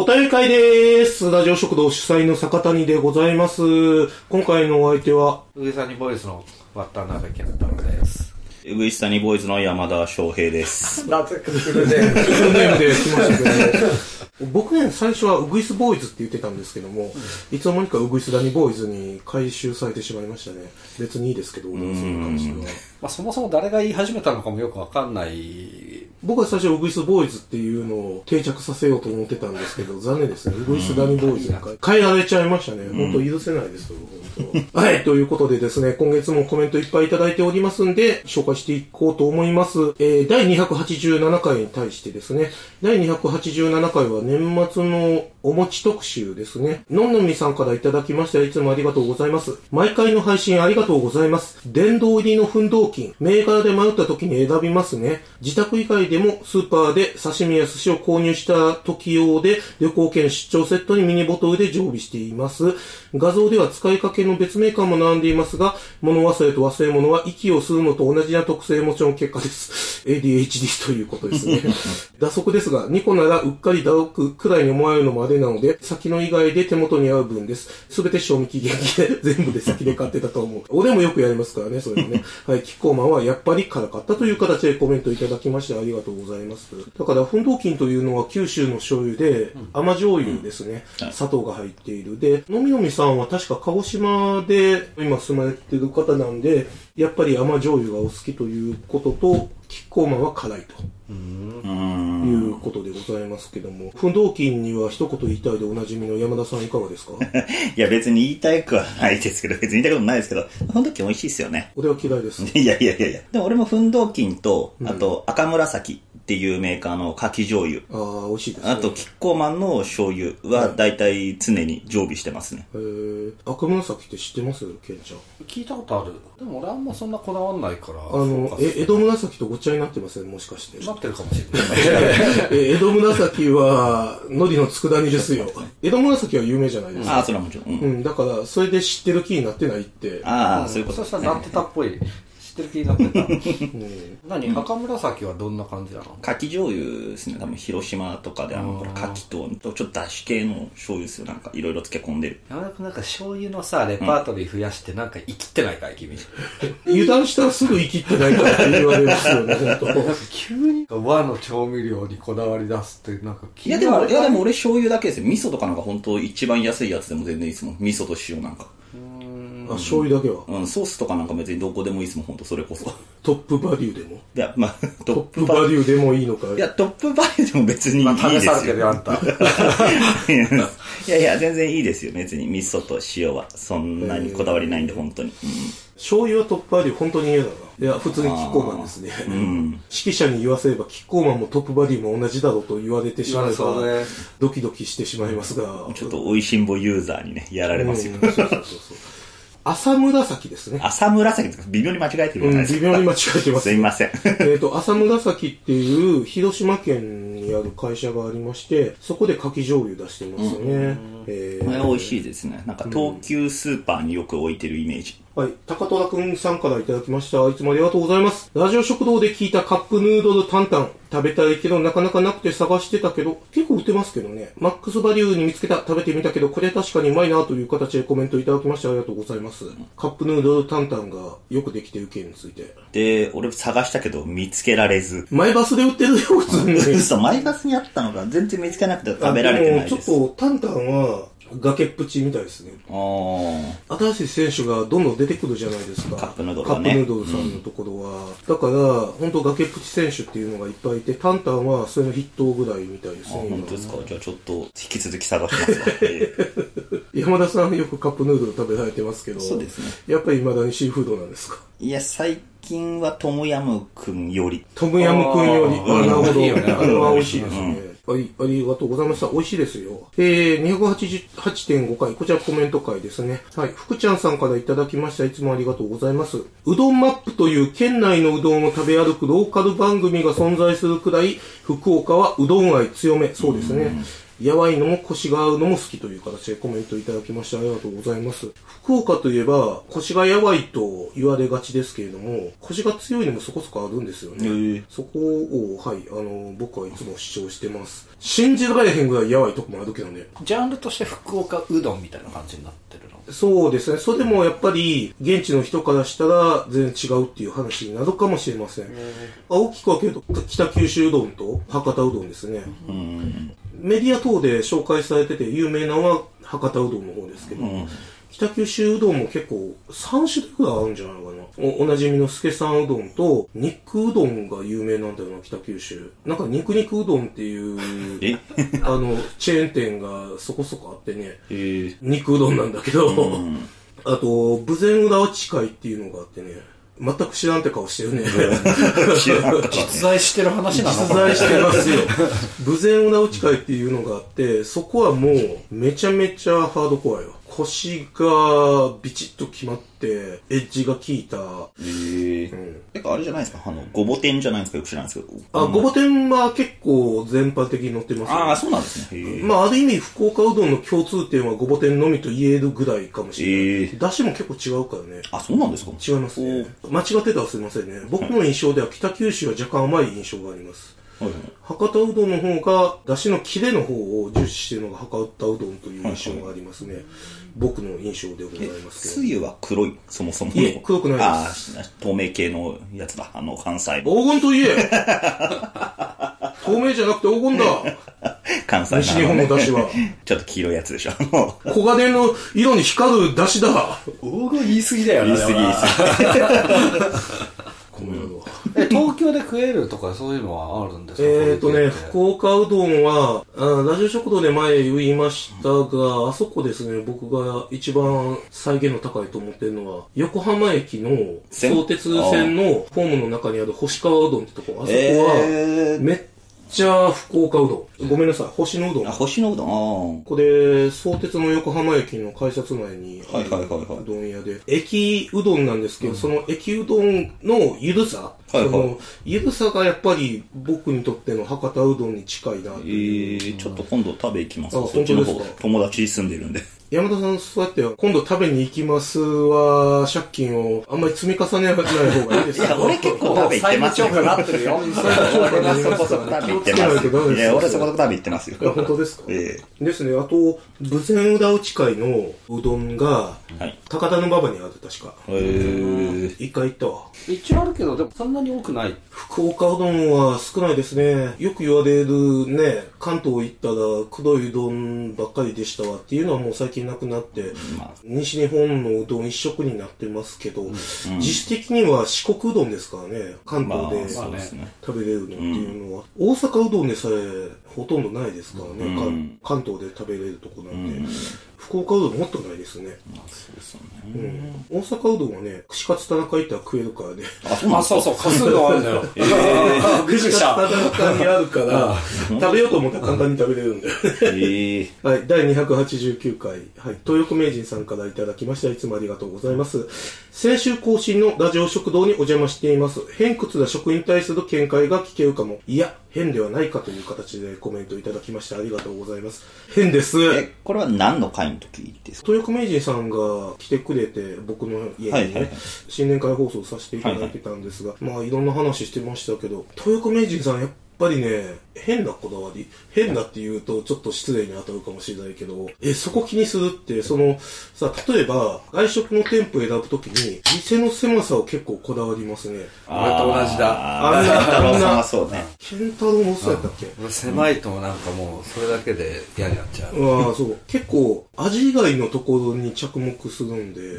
お便り会です。ラジオ食堂主催の坂谷でございます。今回のお相手は、上さにボイスの渡辺健太郎です。ウグイスタニボーイズの山田翔平です。なぜかフルで。フルネームで来ましたけど、僕ね、最初はウグイスボーイズって言ってたんですけども、いつの間にかウグイスダニボーイズに回収されてしまいましたね。別にいいですけど、それに関しては。まあそもそも誰が言い始めたのかもよくわかんない。僕は最初ウグイスボーイズっていうのを定着させようと思ってたんですけど、残念ですね。ウグイスダニボーイズに変えられちゃいましたね。本当許せないですよ、本当。はい、ということでですね、今月もコメントいっぱいいただいておりますんで、紹介していこうと思います。えー、第287回に対してですね、第287回は年末のお餅特集ですね。のんのみさんからいただきまして、いつもありがとうございます。毎回の配信ありがとうございます。電動入りの奮闘金、銘柄で迷った時に選びますね。自宅以外でもスーパーで刺身や寿司を購入した時用で旅行券出張セットにミニボトルで常備しています。画像では使いかけの別メーカーも並んでいますが、物忘れと忘れ物は息を吸うのと同じな特性もちろん結果です。ADHD ということですね。打足ですが、2個ならうっかり打足くらいに思われるのもあれなので、先の以外で手元に合う分です。すべて賞味期限切れ、全部で先で買ってたと思う。俺もよくやりますからね、それもね。はい、キッコーマンはやっぱり辛かったという形でコメントいただきましてありがとうございます。だから、奮闘金というのは九州の醤油で、甘醤油ですね。はい砂糖が入っている。で、のみのみさんは確か鹿児島で今住まれてる方なんで、やっぱり甘醤油がお好きということと、キッコーマンは辛いと。うーいん。うことでございますけども、奮闘金には一言言いたいでおなじみの山田さんいかがですか？いや別に言いたくはないですけど、別に言いたいことないですけど、奮闘金美味しいっすよね。俺は嫌いです。いやいやいやいや。でも俺も奮闘金と、あと赤紫っていうメーカーの柿醤油。ああ、美味しいですね。あと、キッコーマンの醤油は大体常に常備してますね。えー、赤紫って知ってます？ケンちゃん。聞いたことある。でも俺あんまそんなこだわんないから。あの、え、江戸紫とごっちゃになってません？もしかして。なってるかもしれない。え江戸紫は、海苔の佃煮ですよ。江戸紫は有名じゃないですか。ああ、それはもちろん。うんうん、だから、それで知ってる気になってないって。ああ、そういうことそしたらなってたっぽい。知ってる気になってた。うん何？赤紫はどんな感じなの？牡蠣醤油ですね。多分広島とかであの、ほら牡蠣と、ちょっと出汁系の醤油ですよ。なんかいろいろ漬け込んでる。山田君なんか醤油のさ、レパートリー増やしてなんか生きってないかい君。油断したらすぐ生きってないからって言われますよね、本 なんか急に和の調味料にこだわり出すってなんかいやでも、いやでも俺俺醤油だけですよ。味噌とかなんか本当一番安いやつでも全然いいですもん。味噌と塩なんか。当。あ、醤油だけは。うん、ソースとかなんか別にどこでもいいですもん、本当それこそ。トップバリューでも。いや、まあ、トトップバリューでもいいのかい？や、トップバリューでも別にいいまあですよ。試されてるよあんた。いやいや、全然いいですよ。別に味噌と塩は。そんなにこだわりないんで、本当に。醤油はトップバリュー本当に嫌だな。いや、普通にキッコーマンですね。うん。うん。指揮者に言わせれば、キッコーマンもトップバリューも同じだろうと言われてしまえば、そうね。ドキドキしてしまいますが。ちょっと美味しんぼユーザーにね、やられますよ。うんそうそうそうそう。浅紫ですね。朝紫ですか？微妙に間違えてるじゃうん、ないですか。微妙に間違えてます。すいません。えっと、浅紫っていう広島県にある会社がありまして、そこで牡蠣醤油出してますね。えこれ美味しい。いですね。なんか東急スーパーによく置いてるイメージ。はい。高虎くんさんからいただきました。いつもありがとうございます。ラジオ食堂で聞いたカップヌードルタンタン。食べたいけどなかなかなくて探してたけど、結構売ってますけどね。マックスバリューに見つけた。食べてみたけど、これ確かにうまいなという形でコメントいただきましてありがとうございます。カップヌードルタンタンがよくできてる件について。で、俺探したけど見つけられず。マイバスで売ってるよ、普通に。嘘、マイバスにあったのか全然見つけなくて食べられてないです。ちょっと、タンタンは、崖っぷちみたいですね。新しい選手がどんどん出てくるじゃないですか。カップヌードルはねカップヌードルさんのところは。だから、本当崖っぷち選手っていうのがいっぱいいて、タンタンはそれの筆頭ぐらいみたいですあ、ね。本当ですかじゃあちょっと引き続き探しますわ。え え山田さんよくカップヌードル食べられてますけど、そうですねやっぱり未だにシーフードなんですか？いや、最近はトムヤムくんより。トムヤムクンより。あなるほど。あれは美味しいですね。はい、ありがとうございました。美味しいですよ。えー、288.5回、こちらコメント回ですね。はい、福ちゃんさんからいただきました。いつもありがとうございます。うどんマップという県内のうどんを食べ歩くローカル番組が存在するくらい、福岡はうどん愛強め。そうですね。やわいのも腰が合うのも好きという形でコメントいただきましてありがとうございます。福岡といえば、腰がやわいと言われがちですけれども、腰が強いのもそこそこあるんですよね。そこを、はい、あの、僕はいつも主張してます。信じられへんぐらいやわいとこもあるけどね。ジャンルとして福岡うどんみたいな感じになってるの？そうですね。それでもやっぱり、現地の人からしたら全然違うっていう話になるかもしれません。大きく分けると、北九州うどんと博多うどんですね。うん。メディア等で紹介されてて有名なのは博多うどんの方ですけど、うん。北九州うどんも結構3種類ぐらいあるんじゃないかな。おおなじみの助さんうどんと、肉うどんが有名なんだよな、北九州。なんか肉肉うどんっていう、え？あの、チェーン店がそこそこあってね、え肉うどんなんだけど、うん。あと、武前裏落ち会っていうのがあってね、全く知らんって顔してるね。実在してる話なの実在してますよ。武前裏打ち会っていうのがあって、そこはもうめちゃめちゃハードコアよ。腰がビチッと決まって、エッジが効いた。ええうんてかあれじゃないですか？あの、ごぼ天じゃないですか？よく知らないですけど。あ、ごぼ天は結構全般的に載ってますよああ、そうなんですね。まあ、ある意味、福岡うどんの共通点はごぼ天のみと言えるぐらいかもしれない。ええだしも結構違うからね。あ、そうなんですか？違いますね。間違ってたらすいませんね。僕の印象では北九州は若干甘い印象があります。はいはい。博多うどんの方が、出汁のキレの方を重視しているのが博多うどんという印象がありますね。僕の印象でございますけど。つゆは黒い、そもそもの。いえ黒くないですああ、透明系のやつだ。あの、関西の。黄金と言え 透明じゃなくて黄金だ関西の。西日本の出汁は。ちょっと黄色いやつでしょ。あの黄金の色に光る出汁だ黄金言い過ぎだよな。言い過ぎでもなこの野郎。え、東京で食えるとかそういうのはあるんですか？えーとね、福岡うどんは、あラジオ食堂で前言いましたが、あそこですね、僕が一番再現の高いと思ってるのは、横浜駅の線相鉄線のホームの中にある星川うどんってとこ、あそこは、えめっちゃ福岡うどん。ごめんなさい、星のうどん。ー、あ、こ星のうどん。あこで、相鉄の横浜駅の改札内にはいはいはいはいうどん屋で、駅うどんなんですけど、その駅うどんのゆるさ、はいはいそのゆるさがやっぱり僕にとっての博多うどんに近いなとえいう。ー、ちょっと今度食べ行きますあそっちの方本当ですか、友達住んでるんで。山田さん、そうやって、今度食べに行きますは、借金をあんまり積み重ねない方がいいですよ。いや、俺結構食べ行ってますよ。債務超過なってるよ。俺はそこそこ食べ行って気をつけないとダメですます。いや、俺そこそこ食べ行ってますよ。いや本当ですか？えですね。あと、武前裏打ち会のうどんが、えはい。高田の馬場にある、確か。えー、一回行ったわ。一応あるけど、でもそんなに多くない？福岡うどんは少ないですね。よく言われるね、関東行ったら黒いうどんばっかりでしたわっていうのはもう最近なくなって、まあ、西日本のうどん一色になってますけど、実質的には四国うどんですからね、関まあ、東で。食べれるのっていうのは、大阪うどんでさえほとんどないですからね、うんか関東で食べれるとこなんで、うん福岡うどんもっとないですね。まあ、そうですようね。ん、大阪うどんはね、串カツ田中行ったら食えるからね。あ、そうあ、そうそう、カスがあるんだよ。えー、びっくりした。田中にあるから、食べようと思ったら簡単に食べれるんだよね。ええ はい、第289回、はい、東横名人さんからいただきました。いつもありがとうございます。先週更新のラジオ食堂にお邪魔しています。偏屈な食に対する見解が聞けるかも。いや、変ではないかという形でコメントいただきましてありがとうございます。変です。え、これは何の回の時ですか？東横名人さんが来てくれて、僕の家にね、はいはいはい新年会放送させていただいてたんですが、まあいろんな話してましたけど、東横名人さんやっぱりね、変なこだわり、変なって言うとちょっと失礼に当たるかもしれないけど、え、そこ気にするって、その、さ、例えば、外食の店舗選ぶときに、店の狭さを結構こだわりますね。俺と同じだ。あー、あんな太郎さんはそうね。ケンタロウもそうやったっけ？俺狭いとなんかもう、それだけで嫌になっちゃう。ああ、そう。結構、味以外のところに着目するんで、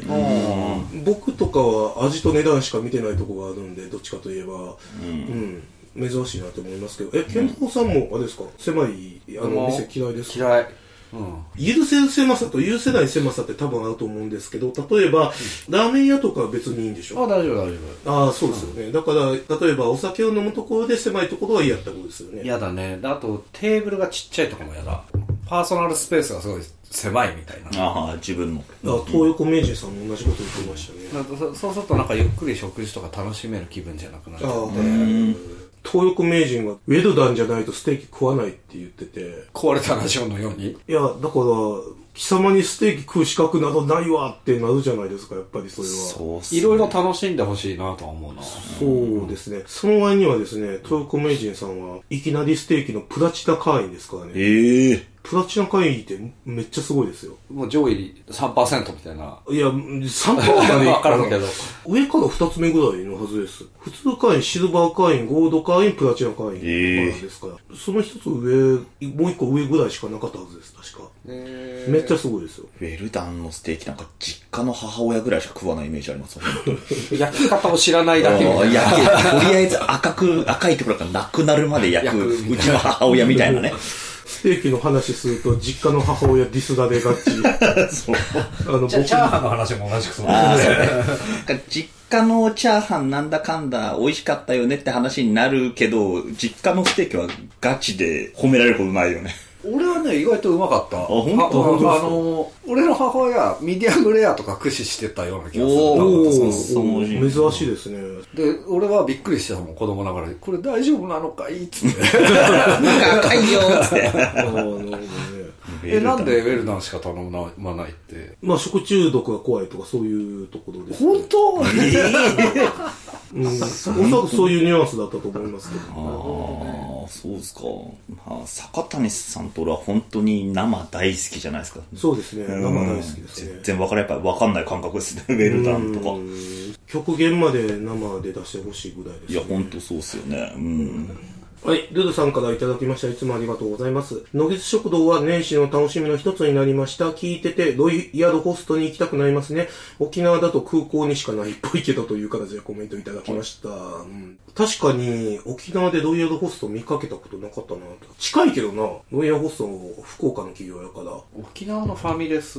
僕とかは味と値段しか見てないところがあるんで、どっちかといえば、うん、珍しいなと思いますけど、え、ケンタロウさんも、あれですか、狭い、あの、店嫌いですか？嫌い。うん。許せる狭さと許せない狭さって多分あると思うんですけど、例えば、ラーメン屋とかは別にいいんでしょ？あ、大丈夫、大丈ああ、そうですよね。だから、例えばお酒を飲むところで狭いところは嫌ってことですよ夫。ね。嫌だね。であと、テーブルがちっちゃいとかも嫌だ。パーソナルスペースがすごい狭いみたいな。ああ、自分の。あ東横名人さんも同じこと言ってましたね。なんかそそうするとなんかゆっくり食事とか楽しめる気分じゃなくなっちゃって、はい東横名人がウェルダンじゃないとステーキ食わないって言ってて、壊れたラジオのように？いや、だから、貴様にステーキ食う資格などないわってなるじゃないですか、やっぱりそれは。そうっすいろいろ楽しんでほしいなとは思うな。そうですね。その前にはですね、東横名人さんはいきなりステーキのプラチナ会員ですからね。ええプラチナ会員ってめっちゃすごいですよ。もう上位3%みたいな。いや、3パーまで わからんけど。上から2つ目ぐらいのはずです。普通会員、シルバー会員、ゴールド会員、プラチナ会員ええですから。その一つ上、もう一個上ぐらいしかなかったはずです、確か。えめっちゃすごいですよ。ウェルダンのステーキなんか実家の母親ぐらいしか食わないイメージあります 焼き方を知らないだけ とりあえず赤く、赤いところがなくなるまで焼く、焼くうちの母親みたいなね。ステーキの話すると、実家の母親ディスられがち。そう。あの、僕チャーハンの話も同じくそうああ、だね。そうね。なんか実家のチャーハンなんだかんだ美味しかったよねって話になるけど、実家のステーキはガチで褒められることないよね。俺はね、意外とうまかった。あ、本当？ああの、俺の母親、ミディアムレアとか駆使してたような気がする珍しいですね。で、俺はびっくりしてたもん、子供ながらに。これ大丈夫なのかい？っつって。なんか赤いよつって。え、なんでウェルダンしか頼まないって？まあ、食中毒が怖いとかそういうところです、本当？うん。お そらくそういうニュアンスだったと思いますけど。そうですか。まあ、坂谷さんと俺は本当に生大好きじゃないですか。そうですね。生大好きですね全。然分からやっぱ分かんない感覚ですね。ウェルダンとかう。ん極限まで生で出してほしいぐらいです、ね。いや、本当そうっすよね。うん。はい、ルルさんからいただきました。いつもありがとうございます。野月食堂は年始の楽しみの一つになりました。聞いてて、ロイヤルホストに行きたくなりますね。沖縄だと空港にしかないっぽいけどという形でコメントいただきました。うん確かに、沖縄でロイヤルホスト見かけたことなかったなと。近いけどな、ロイヤルホスト福岡の企業やから。沖縄のファミレス、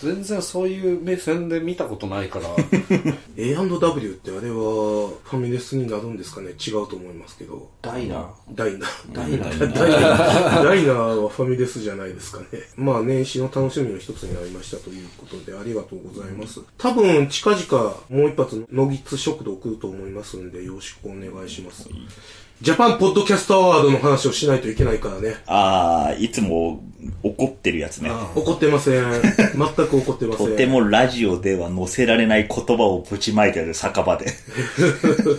全然そういう目線で見たことないから。A&W ってあれはファミレスになるんですかね違うと思いますけど。ダイナーダイナー。ダイナーダイナー。ダイナーはファミレスじゃないですかね。まあ年始の楽しみの一つになりましたということでありがとうございます。多分近々もう一発野木津食堂来ると思いますんでよろしくお願いします。ジャパンポッドキャストアワードの話をしないといけないからね。ああ、いつも怒ってるやつね。怒ってません。全く怒ってません。とてもラジオでは載せられない言葉をぶちまいてる酒場で。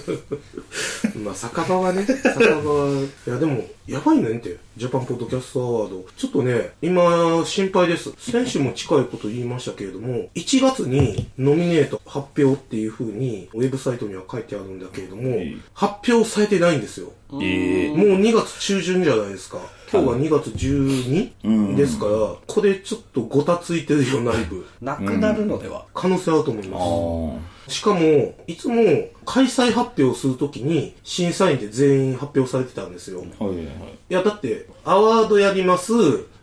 まあ、酒場はね、酒場は、いやでも、やばいねんって、ジャパンポッドキャストアワード。ちょっとね、今、心配です。先週も近いこと言いましたけれども、1月にノミネート発表っていう風に、ウェブサイトには書いてあるんだけれども、ん発表されてないんですよ。ええもう2月中旬じゃないですか。今日が2月 12? ですから、これちょっとごたついてるよ、内部。なくなるのでは、可能性あると思いあます。あ。しかも、いつも開催発表するときに審査員で全員発表されてたんですよ。いはいはい。や、だって、アワードやります。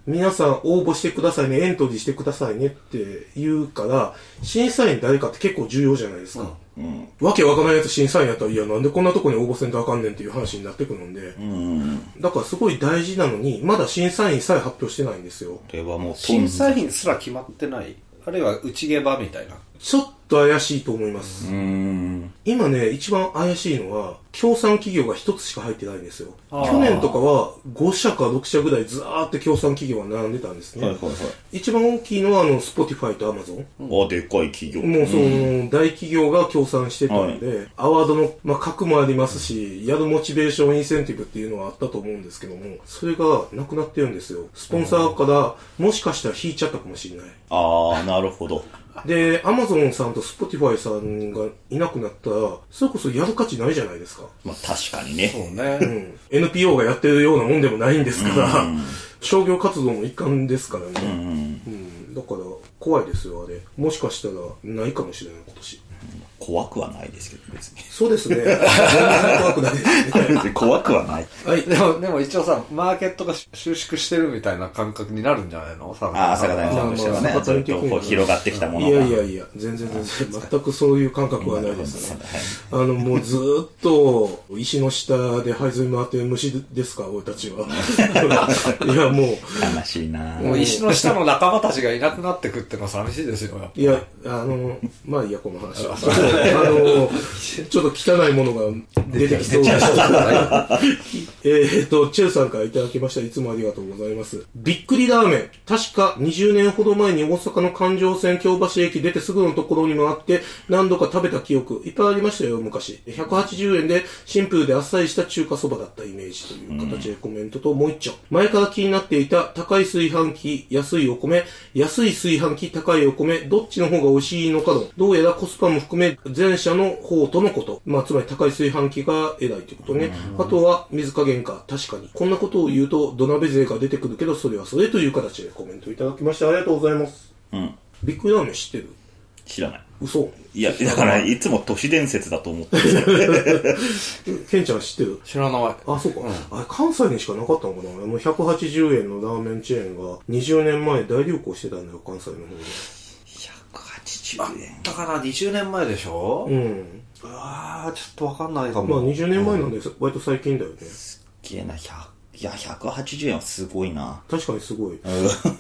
皆さん応募してくださいね、エントリーしてくださいねって言うから、審査員誰かって結構重要じゃないですか。うん。わけわからないやつ審査員やったら、いや、なんでこんなとこに応募せんとあかんねんっていう話になってくるんで。うん。だからすごい大事なのに、まだ審査員さえ発表してないんですよ。これはもう、審査員すら決まってない。あるいは内ゲバみたいな。ちょっと怪しいと思います。今ね、一番怪しいのは、協賛企業が一つしか入ってないんですよ。去年とかは5社か6社ぐらいずーって協賛企業が並んでたんですね。はいはいはい。一番大きいのは、あの、Spotify と Amazon。あ、でっかい企業。もうその、大企業が協賛してたんで、アワードの、まあ、額もありますし、やるモチベーション、インセンティブっていうのはあったと思うんですけども、それがなくなってるんですよ。スポンサーから、もしかしたら引いちゃったかもしれない。ああ、なるほど。で、アマゾンさんとスポティファイさんがいなくなったら、それこそやる価値ないじゃないですか。まあ確かにね。そうね。うん。NPO がやってるようなもんでもないんですから、商業活動の一環ですからね。うん。うん。だから、怖いですよ、あれ。もしかしたら、ないかもしれない、今年。怖くはないですけど、別に。そうですね。全然怖くないですね。怖くはない。はい。でも、でも一応さ、マーケットが収縮してるみたいな感覚になるんじゃないの？ああ、坂谷さんとしてはねまあまあ、ずっとこう広がってきたものいが。やいやいや、全然全然、全くそういう感覚はないですね。あの、もうずーっと、石の下で這いずり回ってる虫ですか、俺たちは。いや、もう、悲しいなもう石の下の仲間たちがいなくなってくってのは寂しいですよ。いや、あの、まあいいや、この話は。あの、ちょっと汚いものが出てきそうな。えっと、チェルさんからいただきました。いつもありがとうございます。びっくりラーメン。確か20年ほど前に大阪の環状線京橋駅出てすぐのところにもあって、何度か食べた記憶、いっぱいありましたよ、昔。180円でシンプルであっさりした中華そばだったイメージという形でコメントと、もう一丁。前から気になっていた高い炊飯器、安いお米、安い炊飯器、高いお米、どっちの方が美味しいのかの、どうやらコスパも含め、前者の方とのこと。まあ、つまり高い炊飯器が偉いということね。あとは、水加減か、確かに。こんなことを言うと、土鍋勢が出てくるけど、それはそれという形でコメントいただきまして、ありがとうございます。うん。ビッグラーメン知ってる？知らない。嘘いや、だから、いつも都市伝説だと思ってる。ケンちゃん知ってる？知らない。あ、そうか。あれ、関西にしかなかったのかな？もう180円のラーメンチェーンが20年前大流行してたんだよ、関西の方で。180円。だから20年前でしょ？うん。ああ、ちょっとわかんないかまあも。20年前なんで、割と最近だよね。げえな、100、いや、180円はすごいな。確かにすごい。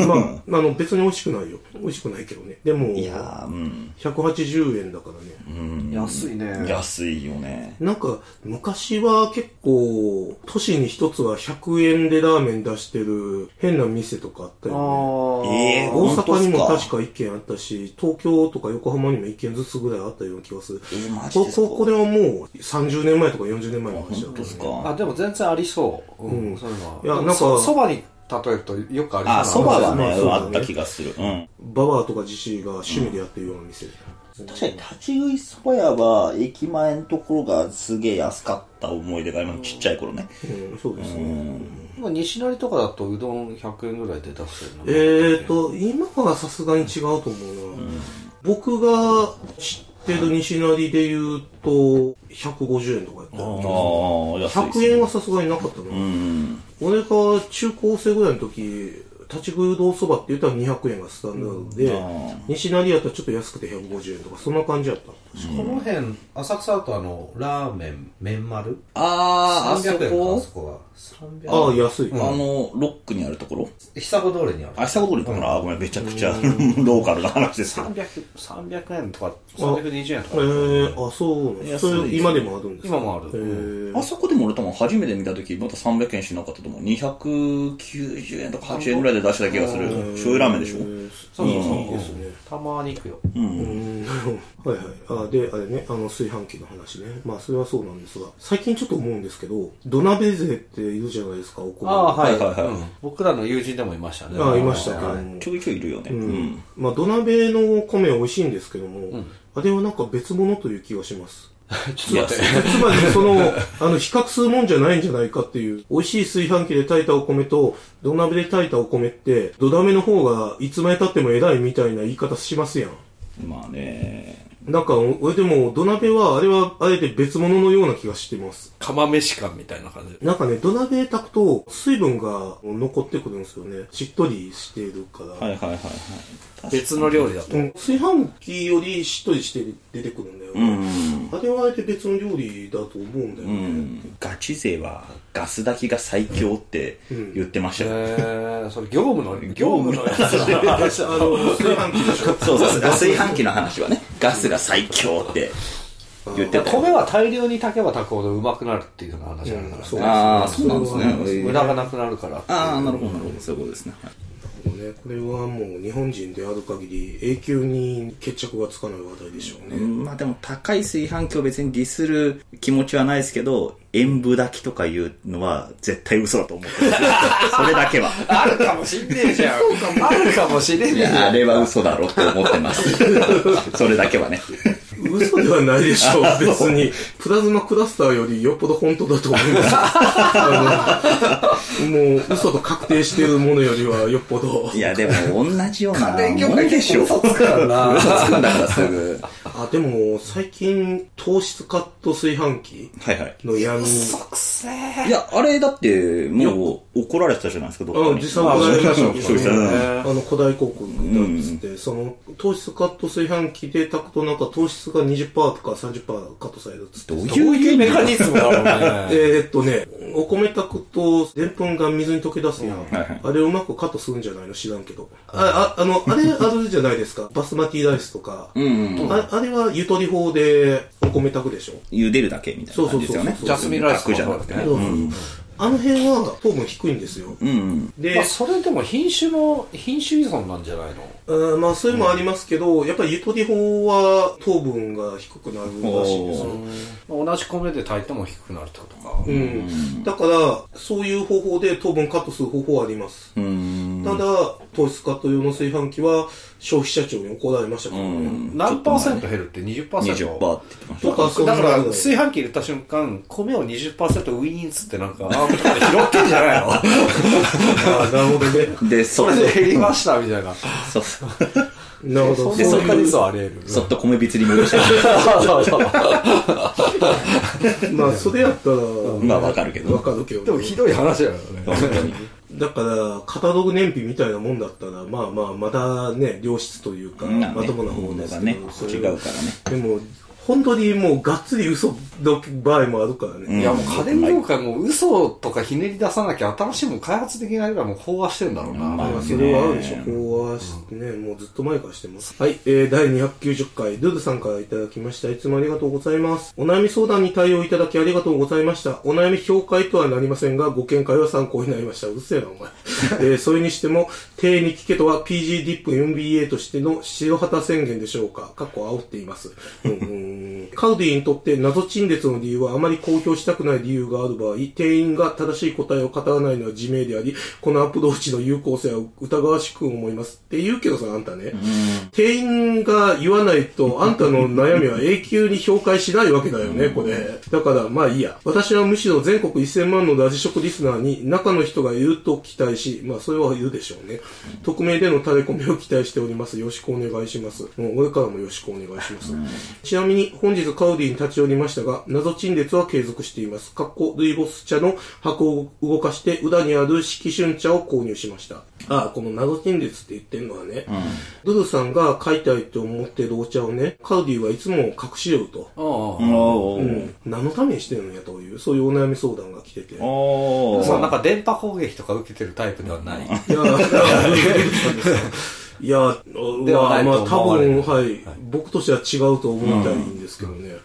まあ、あの、別に美味しくないよ。美味しくないけどね。でも、いやー、うん。180円だからね。うん。安いね。安いよね。なんか、昔は結構、都市に一つは100円でラーメン出してる変な店とかあったあよね。ええー。大阪にも確か1軒あったし、東京とか横浜にも1軒ずつぐらいあったような気がする。えーマジこですか？ここれはもう30年前とか40年前の話だ本当ですったね。か？あ、でも全然ありそう。ううんん、そういうのは。いやなんかそそばに例えるとよくありそうなあ、そばはね、まあった気がする。うん。ババアとか自身が趣味でやってるような店。確かに立ち食いそば屋は駅前のところがすげえ安かった思い出がありますちっちゃい頃ね。うん、そうですね。まあ西成とかだとうどん100円ぐらいで出してるの。えーと、今はさすがに違うと思うな。僕が知ってる西成で言うと、150円とかやったよ。ああ、安いっす100円はさすがになかったな。うん。俺が中高生ぐらいの時、立ち食いうどんそばって言ったら200円がスタンダードで、あ西成やったらちょっと安くて150円とか、そんな感じやった。この辺、浅草だとあの、ラーメン、麺丸？あー、あそ300円か、あこ？そこは。300ああ、安い。あの、ロックにあるところ？久子通りにある。あ、下通りのところあ、ごめん、めちゃくちゃ ローカルな話ですけど。300、300円とか、320円とか。えー、あ、そうな。それ今でもあるんですか？今もあるえーあそこでも俺多分初めて見た時また300円しなかったと思う。290円とか80円ぐらいで出した気がする。醤油ラーメンでしょ？そうそうそう。いいですね。たまに行くよ。うんはいはい。あで、あれね、あの炊飯器の話ね。まあ、それはそうなんですが、最近ちょっと思うんですけど、土鍋勢っているじゃないですか、お米。ああ、はい。はいはい僕らの友人でもいましたね。ああいましたけど。ちょいちょいいるよね。ううんん。まあ、土鍋の米は美味しいんですけども、あれはなんか別物という気がします。いや、つまり、その、あの、比較するもんじゃないんじゃないかっていう、美味しい炊飯器で炊いたお米と、土鍋で炊いたお米って、土鍋の方がいつまで経っても偉いみたいな言い方しますやん。まあね。なんか、俺でも、土鍋は、あれは、あえて別物のような気がしてます。釜飯感みたいな感じ。なんかね、土鍋炊くと、水分が残ってくるんですよね。しっとりしているから。はいはいはいはい。別の料理だと。うん、炊飯器よりしっとりして出てくるんだよ。うん。あれはあえて別の料理だと思うんだようね。ん。ガチ勢はガス炊きが最強って言ってましたよ。えー、それ業務の、業務のやつの話だ あの、炊飯器でしょ。そうそう、炊飯器の話はね、ガスが最強って言ってたよ。米は大量に炊けば炊くほどうまくなるっていうような話あるからね。そうああ、そうなんですね。無駄がなくなるから。ああ、なるほどなるほど。そういうことですね。はいね、これはもう日本人である限り永久に決着がつかない話題でしょうね。うんまあでも高い炊飯器を別にディスる気持ちはないですけど、塩分炊きとかいうのは絶対嘘だと思ってる。それだけは。あるかもしんねえじゃん。あるかもしれねえじいや、ゃん。あれは嘘だろって思ってます。それだけはね。嘘ではないでしょ う、別に。プラズマクラスターよりよっぽど本当だと思います。あのもう嘘と確定しているものよりはよっぽど。いや、でも同じような家電業もんでしょ。嘘つくからな嘘つくんだからすぐ。あ、でも最近糖質カット炊飯器はいはい。の闇。くせえ。いや、あれだって、もう怒られてたじゃないですか、どっかうん、に。実際怒られましたねね。あの、古代広告だっつって、その、糖質カット炊飯器で炊くとなんか糖質が20%とか30%カットされるっつって。どういうメカニズムだろうね。えーっとね、お米炊くと、でんぷんが水に溶け出すやん。あれをうまくカットするんじゃないの？知らんけど。あ、あ、あの、あれあるじゃないですか？バスマティライスとか。うんうん。ああれはゆとり法でお米炊くでしょ？茹でるだけみたいな感じですよね。そうそうそうそうジャスミンライス炊くじゃなくてね。そうそうそうあの辺は糖分低いんですよ。うんうん。で、まあ、それでも品種の、品種依存なんじゃないの？あまあ、それもありますけど、やっぱりゆとり法は糖分が低くなるらしいんですよ。まあ同じ米で炊いても低くなるってことか。うん。だから、そういう方法で糖分カットする方法はあります。うん。ただ、糖質カット用の炊飯器は消費者庁に怒られましたからね。何パーセント減るって？20%? 20%って言ってました。とか、そんなだから、の炊飯器入れた瞬間、米を20%ウィーンっつってなんか、アームとかで拾ってんじゃないのああ、なるほどね。で、そそれで減りましたみたいな。そうそう。なるほど。そでそっかんな実はあり得る。そっと米びつに戻して。そうそう。まあ、それやったら、まあわかるけどわかるけど。でもひどい話だよね。本当に。だから、カタログ燃費みたいなもんだったら、まあまあ、まだね、良質というか、まともな方ですけど、ね違うからね。でも、本当にもう、がっつり嘘の場合もあるからね。いやもう家電業界も嘘とかひねり出さなきゃ新しいもの開発できないぐらいもう飽和してんだろうな。まあまあ、それはあるでしょ。飽和してね、もうずっと前からしてます。はい、えー、第290回、ルルさんからいただきました。いつもありがとうございます。お悩み相談に対応いただきありがとうございました。お悩み評価とはなりませんが、ご見解は参考になりました。うるせえな、お前。えー、それにしても、定に聞けとは PG ディップ MBA としての白旗宣言でしょうか。過去煽っています。うんうんカルディにとって謎陳列の理由はあまり公表したくない理由がある場合、店員が正しい答えを語らないのは自明であり、このアプローチの有効性は疑わしく思います。って言うけどさ、あんたね。店員が言わないと、あんたの悩みは永久に評価しないわけだよね、これ。だから、まあいいや。私はむしろ全国1000万のラジ食リスナーに中の人がいると期待し、まあそれはいるでしょうね。匿名での垂れ込みを期待しております。よろしくお願いします。もう俺からもよろしくお願いします。ちなみに本日カウディに立ち寄りましたが、謎陳列は継続しています。かっこルイボス茶の箱を動かして裏にある色春茶を購入しました。ああ、この謎陳列って言ってるのはね、ルルさんが買いたいと思ってるお茶をね、カウディはいつも隠しよると。うん。何のためにしてるんやという、そういうお悩み相談が来てて。いや、おー。そうなんか電波攻撃とか受けてるタイプではない。いや、いや、ではないとまあ多分、はい、僕としては違うと思いたいんですけどね。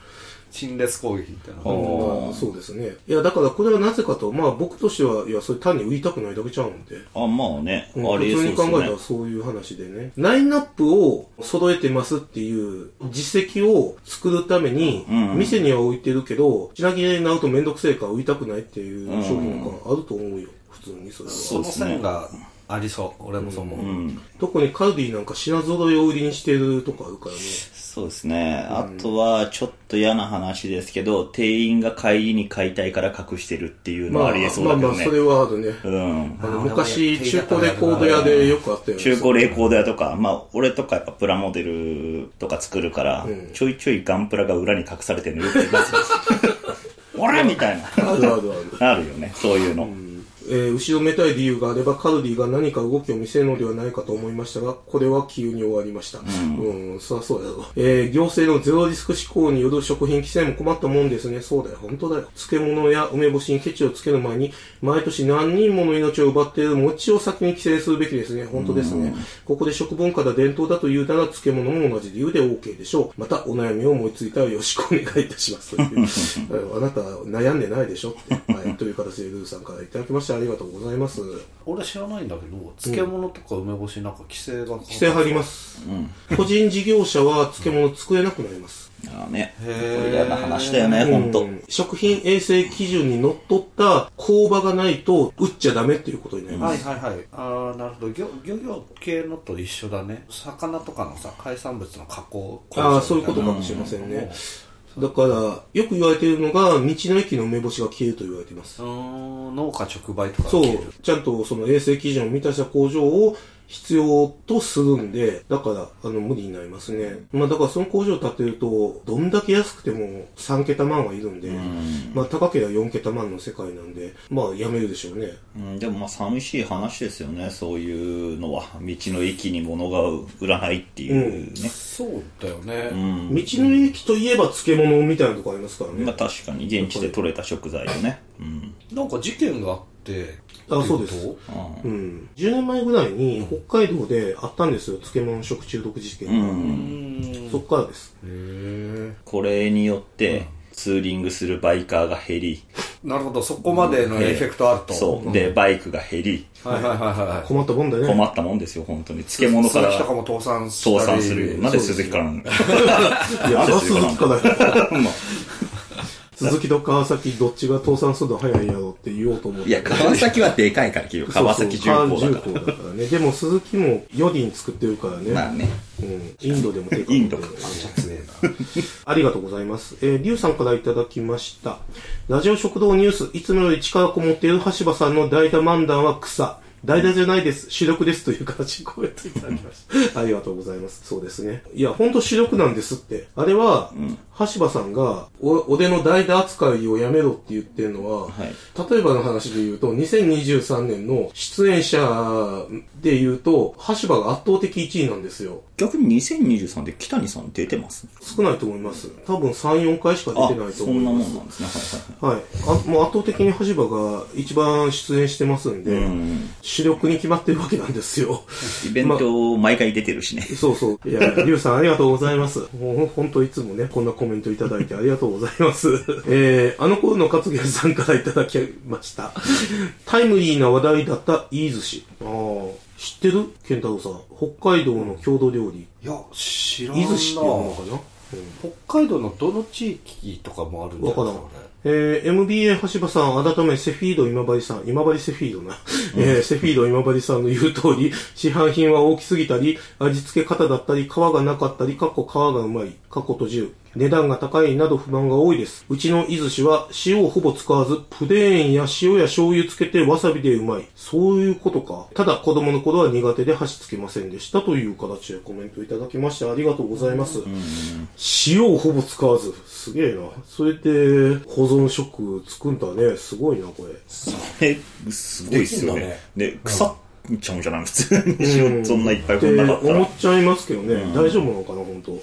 陳列攻撃みたいな。おまあ、そうですね。いや、だからこれはなぜかと、まあ僕としては、いや、それ単に売りたくないだけちゃうんで。あ、まあね。うんあれ普通に考えたらそういう話でね。ラインナップを揃えてますっていう実績を作るために、うん店には置いてるけど、品切れになるとめんどくせえから売りたくないっていう商品があると思うよ。普通にそれは。その線がありそう。俺もそう思う。うん。特にカルディなんか品揃えを売りにしてるとこあるからね。そうですね。あとは、ちょっと嫌な話ですけど、店員が帰りに買いたいから隠してるっていうのまあ、はありえそうまあまあ、だけどね。それはあるね。うん。昔、中古レコード屋でよくあったよね。中古レコード屋とか、まあ、俺とかやっぱプラモデルとか作るから、んちょいちょいガンプラが裏に隠されてるのよく言いますよ。俺みたいな。あるあるある。あるよね、そういうの。えー後ろめたい理由があればカルディが何か動きを見せるのではないかと思いましたが、これは急に終わりました。うん、そりゃそうやろ。えー行政のゼロリスク思考による食品規制も困ったもんですね。そうだよ、本当だよ。漬物や梅干しにケチをつける前に、毎年何人もの命を奪っている餅を先に規制するべきですね。本当ですね。ここで食文化だ伝統だというなら漬物も同じ理由で OK でしょう。またお悩みを思いついたらよろしくお願いいたします。あなた悩んでないでしょって。はい、という形でルーさんからいただきましてありがとうございます。俺知らないんだけど、漬物とか梅干しなんか規制が。規制入ります。個人事業者は漬物作れなくなります。ああね。こへーれ嫌な話だよね、ほんとう。ん食品衛生基準にのっとった工場がないと売っちゃダメっていうことになります。はいはいはい。ああ、なるほど。漁漁業系のと一緒だね。魚とかのさ、海産物の加工ああ、そういうことかもしれませんね。だから、よく言われているのが、道の駅の梅干しが消えると言われています。農家直売とかそう。ちゃんとその衛生基準を満たした工場を必要とするんで、だから、あの、無理になりますね。まあ、だからその工場建てると、どんだけ安くても3桁万はいるんで、まあ、高ければ4桁万の世界なんで、まあ、やめるでしょうね。うん、でもまあ寂しい話ですよね、そういうのは。道の駅に物が売らないっていうね。そうだよね。道の駅といえば漬物みたいなとこありますからね。まあ確かに現地で採れた食材をね。うん。なんか事件があって、あそうですうん。10年前ぐらいに北海道であったんですよ、漬物食中毒事件が。うん。そっからです。へえ。これによって、ツーリングするバイカーが減り、なるほど、そこまでのエフェクトあると。そう。で、バイクが減り、はいはいはいはい。困ったもんだね。困ったもんですよ、本当に。漬物から鈴木とかも倒産したり倒産するよ。なんで鈴木からなんだいや、それは鈴木かだよ。まあ鈴木と川崎どっちが倒産するの早いやろって言おうと思って。いや、川崎はでかいから、結局。川崎重工だから。川重工だからね。でも鈴木も4輪作ってるからね。まあね。うん。インドでもでかい。インドか。ありがとうございます。えー、リュウさんからいただきました。ラジオ食堂ニュース、いつもより力こもっている橋場さんの代打漫談は草。代打じゃないです。主力ですという形でコメントいただきました。ありがとうございます。そうですね。いや、ほんと主力なんですって。あれは、橋場さんが、お、俺の代打扱いをやめろって言ってるのは、はい例えばの話で言うと、2023年の出演者で言うと、橋場が圧倒的1位なんですよ。逆に2023で北谷さん出てます少ないと思います。多分3、4回しかあ出てない、とそんな思います。もんなんですね。はいはいはい。はい。あもう圧倒的に橋場が一番出演してますんで、ん主力に決まってるわけなんですよ。イベント毎回出てるしね。そうそう。いや、リュウさんありがとうございます。もう本当いつもね、こんなコメントいただいてありがとうございます。えー、あの頃の勝元さんからいただきました。タイムリーな話題だった飯寿司。ああ、知ってる？健太郎さん。北海道の郷土料理。いや、知らんな。飯寿司っていうのかな？北海道のどの地域とかもあるんじゃないですかね。えー、MBA 橋場さん、改めセフィード今治さん、今治セフィードな、えー、セフィード今治さんの言う通り、市販品は大きすぎたり、味付け方だったり、皮がなかったり、かっこ皮がうまい、かっこ閉じる。値段が高いなど不満が多いです。うちの伊豆市は塩をほぼ使わず、プレーンや塩や醤油つけてわさびでうまい。そういうことか。ただ子供の頃は苦手で箸つけませんでしたという形でコメントいただきましてありがとうございます。塩をほぼ使わず。すげえな。それで保存食作んだね。すごいな、これ。それ、すごいっすよねでね。で、腐っちゃうんじゃない？普通に塩そんないっぱいこんなかったら思っ。ちゃいますけどね、大丈夫なのかな、本当。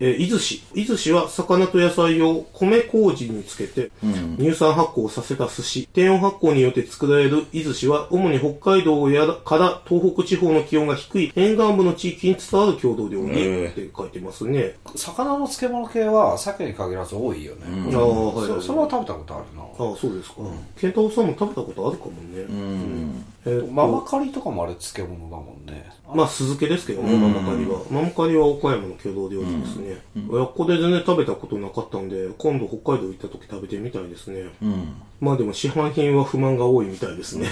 えー、伊豆市。伊豆市は魚と野菜を米麹につけて、乳酸発酵させた寿司。低温発酵によって作られる伊豆市は、主に北海道やから東北地方の気温が低い沿岸部の地域に伝わる郷土料理って書いてますね。魚の漬物系は鮭に限らず多いよね。ああ、はい、はい。そそれは食べたことあるな。ああ、そうですか。ケンタロウさんも食べたことあるかもね。うん。えーママカリとかもあれ漬物だもんね。まあ、酢漬けですけどね、ママカリは。ママカリは岡山の郷土料理ですね。いやここで全然食べたことなかったんで、今度北海道行った時食べてみたいですね。うん。まあでも市販品は不満が多いみたいですね。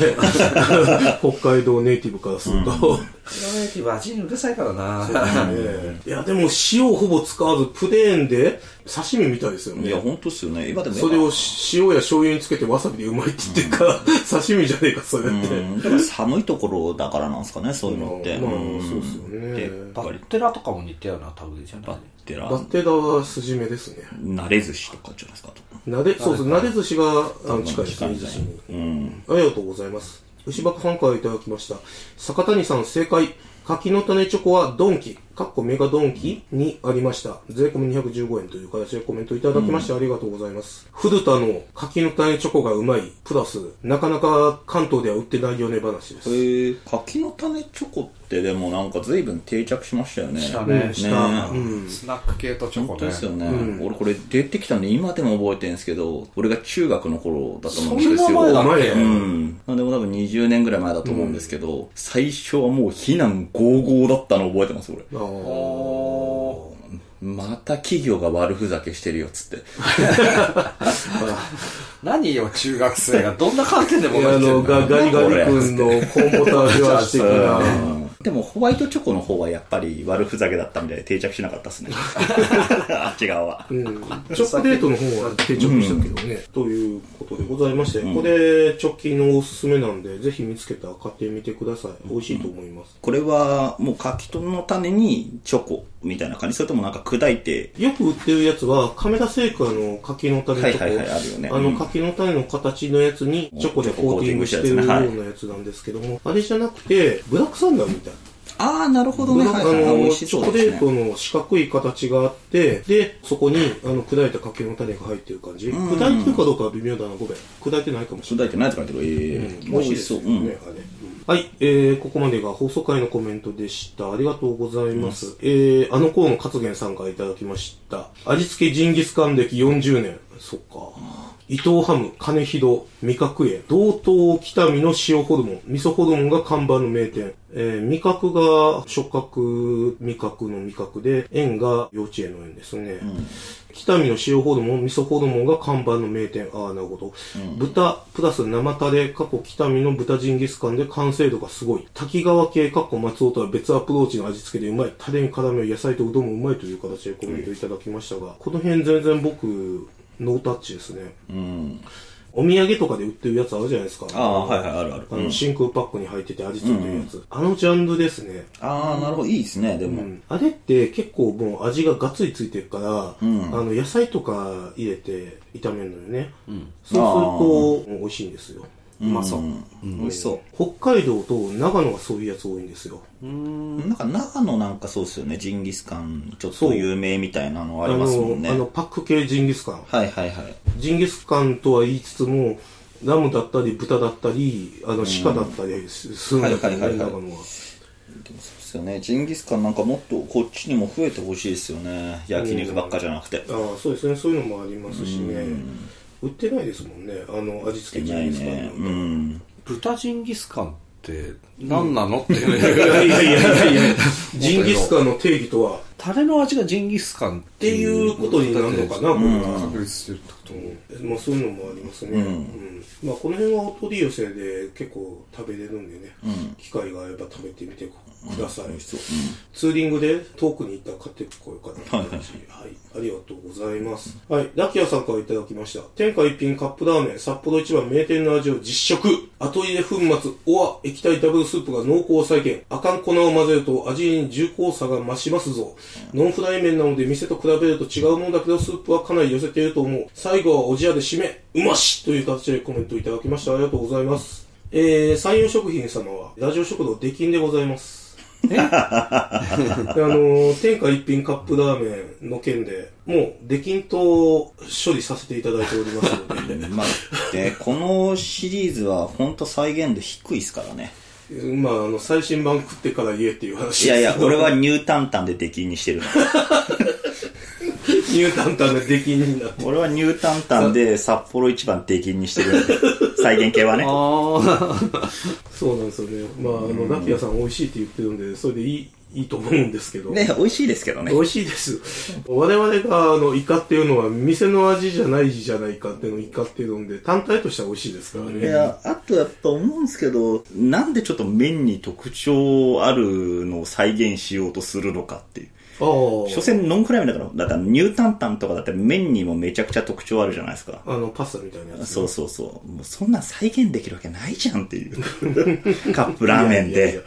北海道ネイティブからすると。ピロネイティブ味にうるさいからな。ねいや、でも塩をほぼ使わずプレーンで刺身みたいですよね。いや、ほんとっすよね。今でもそれを塩や醤油につけてわさびでうまいって言ってるから、刺身じゃねえか、それって。寒いところだからなんですかね、そういうのって。まあんそうっすよねバッテラとかも似たような類じゃないバッテラバッ、テラは筋目ですね。慣れ寿司とかじゃないですか。なで、そうそう、なで寿司があの近いですね、近い。うん。ありがとうございます。牛箱さんからいただきました。坂谷さん正解。柿の種チョコはドンキ、かっこメガドンキにありました。税込み215円という形でコメントいただきましてありがとうございます。古田の柿の種チョコがうまい、プラス、なかなか関東では売ってないよね話です。えー、柿の種チョコってでもなんか随分定着しましたよね。したねうんしたねうんスナック系とチョコね本当です。よね、俺これ出てきたんで今でも覚えてるんですけど、俺が中学の頃だと思うんですよ。そんな前だうん。なんでも多分20年ぐらい前だと思うんですけど、最初はもう非難合々だったの覚えてます、俺。あー。おまた企業が悪ふざけしてるよっつって。ー 何よ、中学生が。どんな観点でもいやあの、ガガリガリ君のコーンポタージュ味的な。でもホワイトチョコの方はやっぱり悪ふざけだったみたいで定着しなかったですね。あっち側は。うん。チョコレートの方は定着したけどね。ということでございまして、これ直近のおすすめなんで、ぜひ見つけたら買ってみてください。美味しいと思います。これはもう柿との種にチョコみたいな感じ？それともなんか砕いて、よく売ってるやつは、亀田製菓の柿の種とか、はいはいはいあるよねあのうん柿の種の形のやつにチョコでコーティングしてるようなやつなんですけども、あれじゃなくて、ブラックサンダーみたい。ああ、なるほどね。はいはいはい。美あの、チョコ。レートの四角い形があって、で、そこに、あの、砕いた柿の種が入ってる感じ。砕いてるかどうかは微妙だな、ごめん。砕いてないかもしれない。砕いてないって書いてる。ええうん美味しそう。うん。ねあれはい、えー、ここまでが放送回のコメントでした。ありがとうございます。えー、あの頃の勝元さんからいただきました。味付けジンギスカン歴40年。そっか。伊藤ハム、金広、味覚園、道東北見の塩ホルモン、味噌ホルモンが看板の名店。えー、味覚が触覚味覚の味覚で、園が幼稚園の園ですね。北見の塩ホルモン、味噌ホルモンが看板の名店。ああ、なるほど。豚、プラス生タレ、過去北見の豚ジンギスカンで完成度がすごい。滝川系、過去松尾とは別アプローチの味付けでうまい。タレに絡める野菜とうどんもうまいという形でコメントいただきましたが、この辺全然僕、ノータッチですね。うん。お土産とかで売ってるやつあるじゃないですか。ああ、はいはい、あるある。あの、真空パックに入ってて味付いてるやつ。あのジャンルですね。ああ、なるほど。いいですね、でも。うんあれって結構もう味ががっつりついてるから、んあの野菜とか入れて炒めるのよね、そうすると美味しいんですようまそう。美味しそ北海道と長野がそういうやつ多いんですよう。なんか長野なんかそうですよね。ジンギスカン、ちょっと有名みたいなのありますもんね。あのあのパック系ジンギスカンはいはいはい。ジンギスカンとは言いつつもラムだったり豚だったりあの鹿だったりするんだけどねはいはいはいはい長野はそうですよね。ジンギスカンなんかもっとこっちにも増えてほしいですよね。焼肉ばっかじゃなくて。ああそうですねそういうのもありますしね売ってないですもんね。あの味付けジンないギスカンね。うん。豚ジンギスカンって何なのっていういやいやいやいやいや。ジンギスカンの定義とは。タレの味がジンギスカンっっていうことになるのかな、これは。確立してるってこと。うん。まあそういうのもありますね。うん。まあこの辺はお取り寄せで結構食べれるんでね、機会があれば食べてみてください。そう。ツーリングで遠くに行ったら買ってこようかな。はい。ありがとうございます。はい。ラキアさんからいただきました。天下一品カップラーメン、札幌一番名店の味を実食。後入れ粉末、おわ、液体ダブルスープが濃厚を再現。あかん粉を混ぜると味に重厚さが増しますぞ。ノンフライ麺なので店と比べると違うもんだけど、スープはかなり寄せていると思う。最後はおじやで締め、うましという形でコメントいただきました。ありがとうございます。えー、山陽食品様は、ラジオ食堂出禁でございます。あの、天下一品カップラーメンの件で、もう、出禁と処理させていただいておりますので、まあ、で、このシリーズは本当再現度低いですからね。まあ、あの、最新版食ってから言えっていう話いやいや、俺はニュータンタンで出禁にしてるの。ニュータンタンで出禁になって。俺はニュータンタンで札幌一番出禁にしてるんで。再現系はね。そうなんですよね。まあ、あの、ラキヤさん美味しいって言ってるんで、それでいい、いいと思うんですけど。ね、美味しいですけどね美。味しいです。我々が、あの、イカっていうのは、店の味じゃないじゃないかっていうのをイカっていうので、単体としては美味しいですからね。いや、あとやっぱ思うんですけど、なんでちょっと麺に特徴あるのを再現しようとするのかっていう。ああ。所詮ノンフライ麺だから、だからニュータンタンとかだって麺にもめちゃくちゃ特徴あるじゃないですか。あの、パスタみたいなやつ。そうそうそう。もうそんなん再現できるわけないじゃんっていう。カップラーメンで。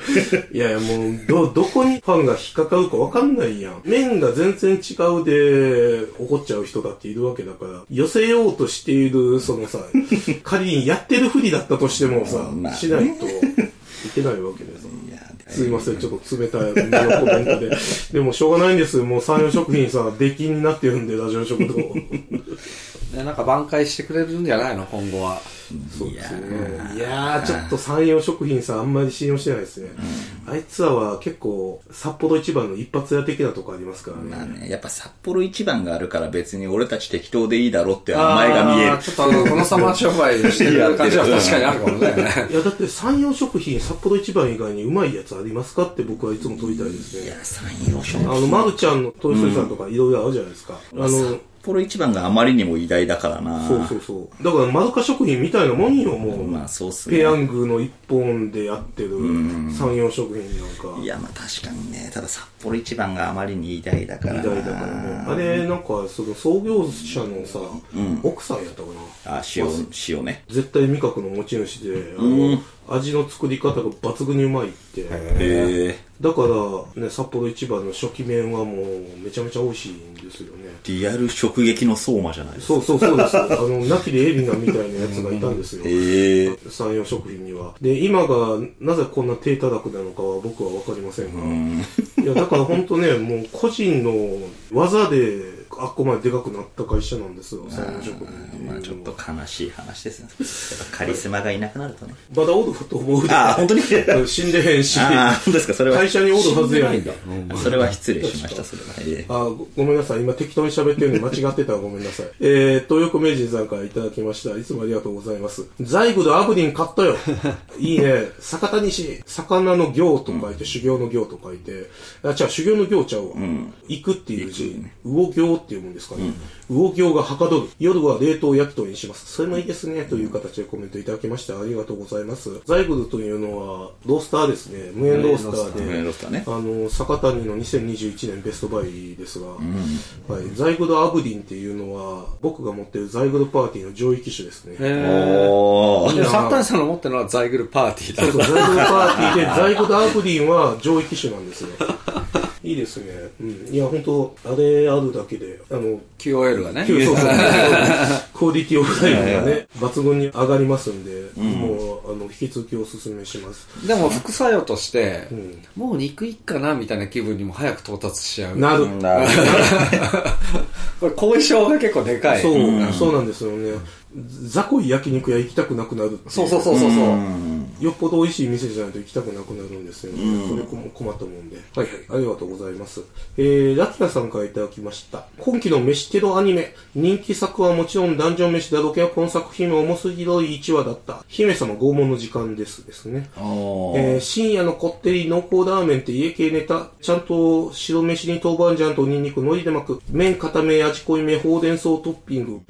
いやいや、もう、ど、どこにファンが引っかかるかわかんないやん。麺が全然違うで、怒っちゃう人だっているわけだから、寄せようとしている、そのさ、仮にやってるふりだったとしてもさ、まあねしないといけないわけです。すいません、ちょっと冷たいコメントで。でもしょうがないんです。もう産業食品さ、出禁になってるんで、ラジオ食堂。ねなんか挽回してくれるんじゃないの？今後は。そうですね。いやー、ちょっと産業食品さんあんまり信用してないですね。あいつらは結構、札幌一番の一発屋的なとこありますからね。まあね、やっぱ札幌一番があるから別に俺たち適当でいいだろって名前が見える。ちょっとあの、このサマー商売してる感じは確かにあるかもね。いや、だって産業食品札幌一番以外にうまいやつありますかって僕はいつも問いたいですね。いや、三洋食あの、まるちゃんのトイストリさんとかいろいろあるじゃないですか。あの、幌一番があまりにも偉大だからな。そうそうそう。だから、マドカ食品みたいなもんよ、もう。まあそうっすねペヤングの一本でやってる産業食品なんか。いや、まあ確かにね。ただ札幌一番があまりに偉大だからな。偉大だからね。あれ、なんか、その創業者のさ、奥さんやったかな。あ、塩、塩ね。絶対味覚の持ち主で、あの、味の作り方が抜群にうまいって。へえ。だから、ね、札幌一番の初期麺はもうめちゃめちゃ美味しいんですよね。リアル直撃の相馬じゃないですか。そうそうそうです。あの、ナキでエビナみたいなやつがいたんですよ。へえ。産業食品には。で、今がなぜこんな低たらくなのかは僕はわかりませんが。いや、だから本当ね、もう個人の技で、あっこまででかくなった会社なんですよ、産業食品っていうのはまあちょっと悲しい話ですね。やっぱカリスマがいなくなるとね。まだおると思うで。ああ、本当に？死んでへんし。ああ、本当ですか、それは。会社におるはずやんか。それは失礼しました、それは。ええあごごめんなさい。今適当に喋ってるのに間違ってたらごめんなさい。えー、東横名人さんからいただきました。いつもありがとうございます。ザイグドアブディン買ったよ。いいね。坂谷西。魚の行と書いて、修行の行と書いて。あ、違う、修行の行ちゃうわ。行くっていう字。魚行って読むんですかね。魚行がはかどる。夜は冷凍焼き鳥にします。それもいいですね。という形でコメントいただきました。ありがとうございます。ザイグドというのは、ロースターですね。無塩ロースターで。ースターねあの、坂谷の2021年ベストバイですが、はい、ザイグドアブディンっていうのは、僕が持ってるザイグドパーティーの上位機種ですね。おー。でサンタンさんの持ってるのはザイグルパーティーだそうそう、ザイグドパーティーで、ザイグドアブディンは上位機種なんですよ。いいですね。うん。いや、本当あれあるだけで、あの、QOL がね。そうそう。クオリティオブライブがね、抜群に上がりますんで、もう、あの、引き続きお勧めします。でも副作用として、ん。もう肉いっかなみたいな気分にも早く到達しちゃう。なる。なるこれ後遺症が結構でかい。そう、そうなんですよね。雑魚い焼肉屋行きたくなくなるそうそうそうそうそうよっぽど美味しい店じゃないと行きたくなくなるんですよね。それこ困ったもんで。はいはい、ありがとうございます。えー、ラキラさんからいただきました。今期の飯テロアニメ、人気作はもちろんダンジョン飯だろうけど、この作品は重すぎる1話だった。姫様拷問の時間ですですね。えー深夜のこってり濃厚ラーメンって家系ネタ、ちゃんと白飯に豆板醤とニンニク、海苔で巻く、麺固め、味濃いめ、ほうれん草トッピング、はい、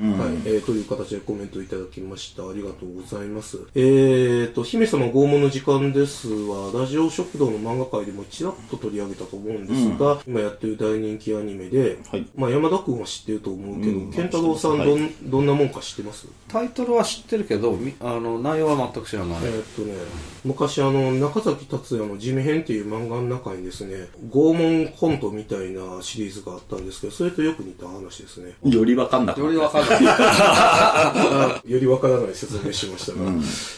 えーという形でコメントいただきました。ありがとうございます。えーと、姫様拷問の時間ですは、ラジオ食堂の漫画界でもちらっと取り上げたと思うんですが、今やってる大人気アニメで、はい。まあ山田くんは知ってると思うけど、うん。健太郎さんはいどん、どんなもんか知ってます？タイトルは知ってるけどみあの内容は全く知らない、えーっとね、昔あの、中崎達也の地味編っていう漫画の中にですね、拷問コントみたいなシリーズがあったんですけど、それとよく似た話ですね。よりわかんなくなよるりわかんない。あ よりわからない説明しましたが、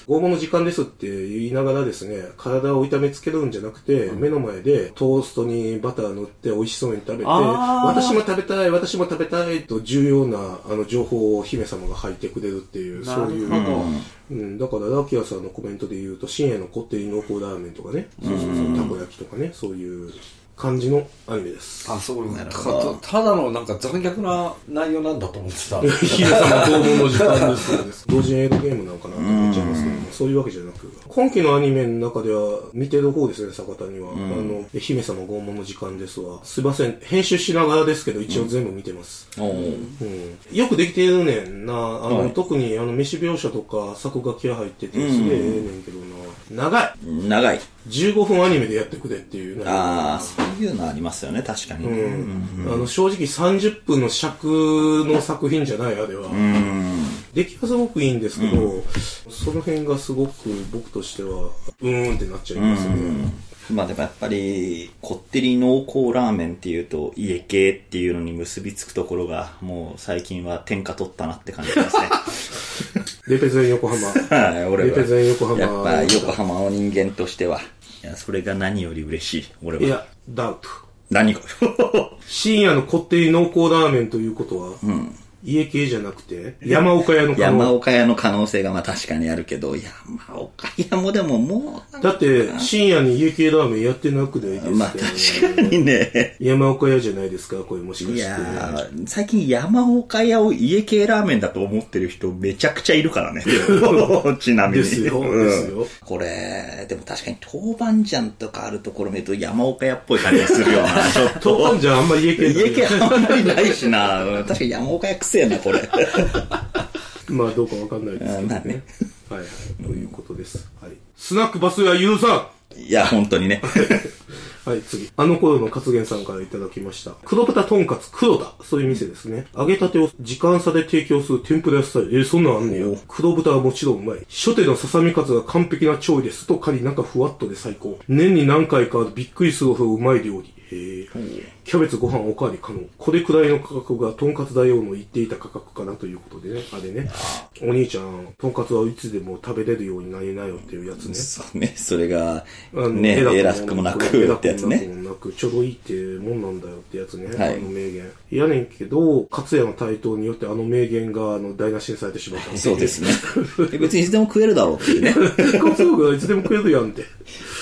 拷問の時間ですって言いながらですね、体を痛めつけるんじゃなくて、目の前でトーストにバター塗って美味しそうに食べて、私も食べたい、私も食べたいと重要なあの情報を姫様が吐いてくれるっていう、そういう。うん、だからラキアさんのコメントで言うと深夜のこってり濃厚ラーメンとかね。そうそうそう。たこ焼きとかね。そういう感じのアニメです。あそうなるほどたただのなんか残虐な内容なんだと思ってた。姫様拷問の時間です。同時エイドゲームなのかなと思っちゃいますけどもそういうわけじゃなく。今期のアニメの中では見てる方ですね坂谷は、あの姫様拷問の時間ですわ。すいません。編集しながらですけど一応全部見てます。う。ん。よくできてるねんな。あの、はい。特にあの、飯描写とか作画気が入ってて、すげえええねんけどな。長い長い。15分アニメでやってくれっていうね。ああ、そういうのありますよね、確かに。うんあの正直30分の尺の作品じゃないあれは、うん。出来はすごくいいんですけど、その辺がすごく僕としてはうーんってなっちゃいますね、まあでもやっぱり、こってり濃厚ラーメンっていうと、家系っていうのに結びつくところが、もう最近は天下取ったなって感じですね。レペゼン横浜はい、俺は。レペゼン横浜やっぱ横浜の人間としては。いや、それが何より嬉しい。俺は。いやダウト何か。深夜のこってり濃厚ラーメンということは、家系じゃなくて、山岡屋の可能山岡屋の可能性がまあ確かにあるけど、山岡屋もでももう、だって、深夜に家系ラーメンやってなくないですか、まあ確かにね。山岡屋じゃないですかこれもしかして。いやー最近山岡屋を家系ラーメンだと思ってる人めちゃくちゃいるからね。ちなみに。ですようんですよこれ、でも確かに豆板醤とかあるところ見ると山岡屋っぽい感じがするような。豆板醤あんま家系家系あんまりないしな。うん確かに山岡屋くせえな、これ。まあどうかわかんないですけどうんまあねね。はいはい。ということです。はい。スナックバスやユーザいや、本当にね。ー はい、次。あの頃の活言さんからいただきました。黒豚とんかつ黒田。そういう店ですね。揚げたてを時間差で提供する天ぷら屋スタイル。えーそんなんあんねや。黒豚はもちろんうまい。初手のささみカツが完璧な調理です。と仮中ふわっとで最高。年に何回かびっくりするほどうまい料理。キャベツご飯おかわり可能。これくらいの価格がとんかつだよの言っていた価格かなということでね。あれね。お兄ちゃん、とんかつはいつでも食べれるようになりなよっていうやつね。そうね。それが、ね、偉くもなくってやつね。偉くもなくちょうどいいってもんなんだよってやつね。はいあの名言。いやねんけど、勝也の台頭によってあの名言があの台無しにされてしまった。そうですね。え別にいつでも食えるだろうっていうね。勝也がいつでも食えるやんって。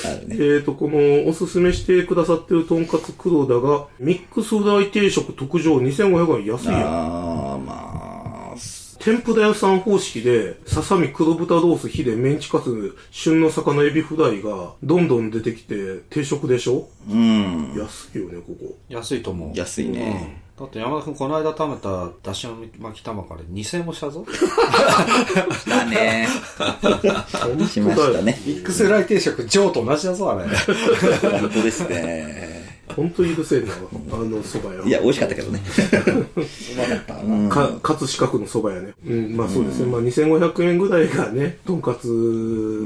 ね。えーと、このおすすめしてくださってるとんかつ黒田が、ミックスフライ定食特上2500円安いやん。あー、まあ、天ぷら屋さん方式で、ささみ黒豚ロースヒレメンチカツ旬の魚エビフライがどんどん出てきて定食でしょ？うん。安いよね、ここ。安いと思う。安いね。うんだって山田君この間食べただし巻き卵で2000円もしたぞ。だね。しましたね。ミックスフライ定食、ジョーと同じだぞ、あれ。本当ですね。ほんと許せんな、あの蕎麦屋。いや、美味しかったけどね。か、葛飾区の蕎麦屋ね。うん、まあそうですね。まあ2500円ぐらいがね、とんかつ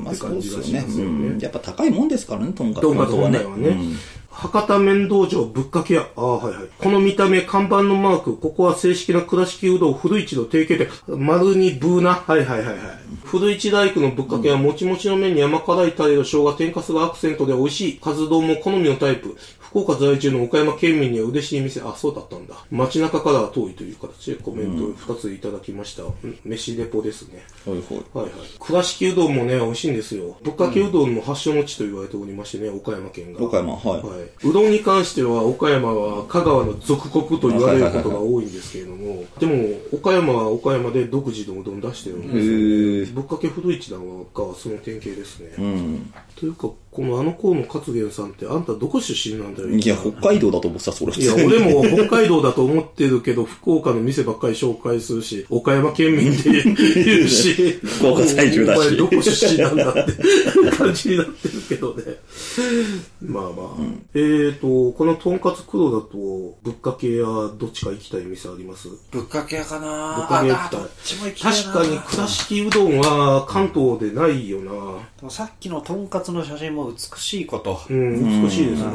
まあって感。じがしますようんね。やっぱ高いもんですからね、とんかつとんかつ本当はね。本来はね。博多麺道場ぶっかけ屋。ああ、はいはい。この見た目、看板のマーク、ここは正式な倉敷うどん古市の提携店。丸にブーな。はいはいはいはい。古市大工のぶっかけは、もちもちの麺に甘辛いタレと生姜、天かすがアクセントで美味しい。カツ丼も好みのタイプ。福岡在住の岡山県民には嬉しい店。あ、そうだったんだ。街中からは遠いという形でコメント2ついただきました。うん飯レポですね。ほいほい。はいはい。倉敷うどんもね、美味しいんですよ。ぶっかけうどんの発祥の地と言われておりましてね、岡山県が。岡山、はい。はい。うどんに関しては、岡山は香川の属国と言われることが多いんですけれども、でも、岡山は岡山で独自のうどん出してるんですよ。へえ。ぶっかけ古市なんかはその典型ですね。うん。というか、このあの頃の勝元さんって、あんたどこ出身なんだよ。いや、北海道だと思ってた、それ。いや、俺も北海道だと思ってるけど、福岡の店ばっかり紹介するし、岡山県民で言うし、福岡在住だしお前どこ出身なんだって感じになってるけどね。まあまあ。えーと、このとんかつ黒だと、ぶっかけ屋どっちか行きたい店あります？ぶっかけ屋かなぶっかけ屋行きたいあどっちも行きたいな確かに倉敷うどんは関東でないよな。でもさっきのとんかつの写真も美しいこと。うん、美しいですね。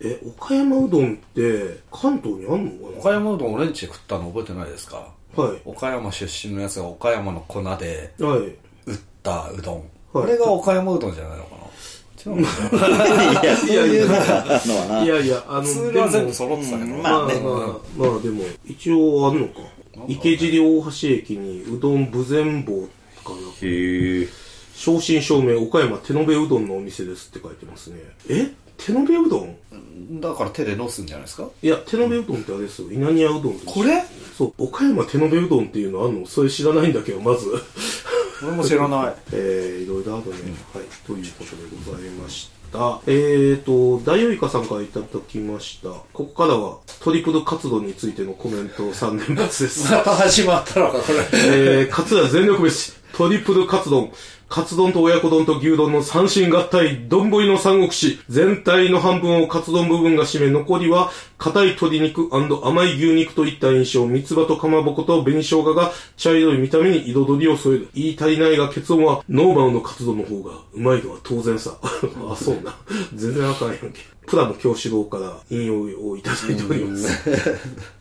え、岡山うどんって関東にあんの？か岡山うどん俺んちで食ったの覚えてないですか？なはい。岡山出身のやつが岡山の粉ではい。打ったうどん。はいこれが岡山うどんじゃないのかな？違う いや、そういうのはな。いやいや、あの、ツーでもルは全部揃ってたけど。まあねまあ、まあ、まあでも、一応あるのか。池尻大橋駅にうどん豊前坊かな。へえ。正真正銘岡山手延べうどんのお店ですって書いてますね。え？手延べうどん？だから手でのすんじゃないですか？いや、手延べうどんってあれですよ。稲庭うどんとこれ？そう、岡山手延べうどんっていうのあんの？それ知らないんだけど、まず。俺も知らない。えー、いろいろあるね。はい。ということでございました。えーと、大王イカさんからいただきました。ここからはトリプル活動についてのコメント3連発です。ま た始まったのか、これ。えー、カツラ全力飯、トリプルカツ丼、カツ丼と親子丼と牛丼の三神合体、丼の三国志、全体の半分をカツ丼部分が占め、残りは硬い鶏肉甘い牛肉といった印象、三つ葉とかまぼこと紅生姜が茶色い見た目に彩りを添える。言い足りないが結論は、ノーマルのカツ丼の方がうまいのは当然さ。あ、そうな。全然あかんやんけ。プラの教師郎から引用をいただいております。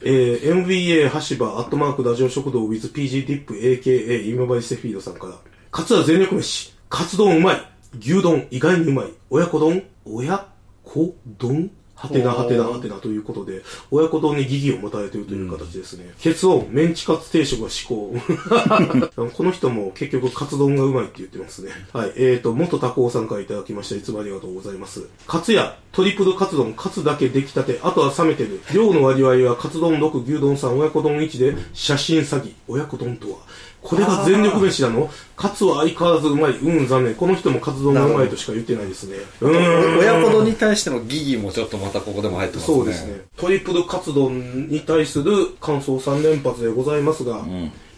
えー、MVA 橋場アットマークラジオ食堂 with PG ディップ AKA 今治セフィードさんから、カツは全力飯。カツ丼うまい。牛丼意外にうまい。親子丼親子丼？はてなはてなはてなということで、親子丼に疑義を持たれているという形ですね。結論、メンチカツ定食が至高。この人も結局カツ丼がうまいって言ってますね。はい。えーと、元タコさんからいただきました。いつもありがとうございます。カツやトリプルカツ丼、カツだけ出来たて、あとは冷めてる。量の割合はカツ丼6、牛丼3、親子丼1で、写真詐欺。親子丼とは。これが全力飯なの？カツは相変わらずうまい。うん、残念。この人もカツ丼がうまいとしか言ってないですね。うーん。親子丼に対しての疑義もちょっとまたここでも入ってますね。そうですね。トリプルカツ丼に対する感想3連発でございますが、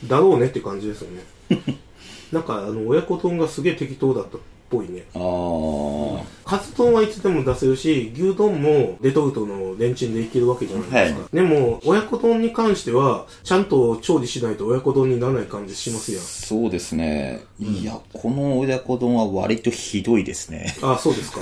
だろうねって感じですよね。なんか、あの、親子丼がすげえ適当だったっぽいね。あー。カツ丼はいつでも出せるし、牛丼もレトルトのレンチンでいけるわけじゃないですか。でも、親子丼に関しては、ちゃんと調理しないと親子丼にならない感じしますやん。そうですね。いや、この親子丼は割とひどいですね。あ、そうですか。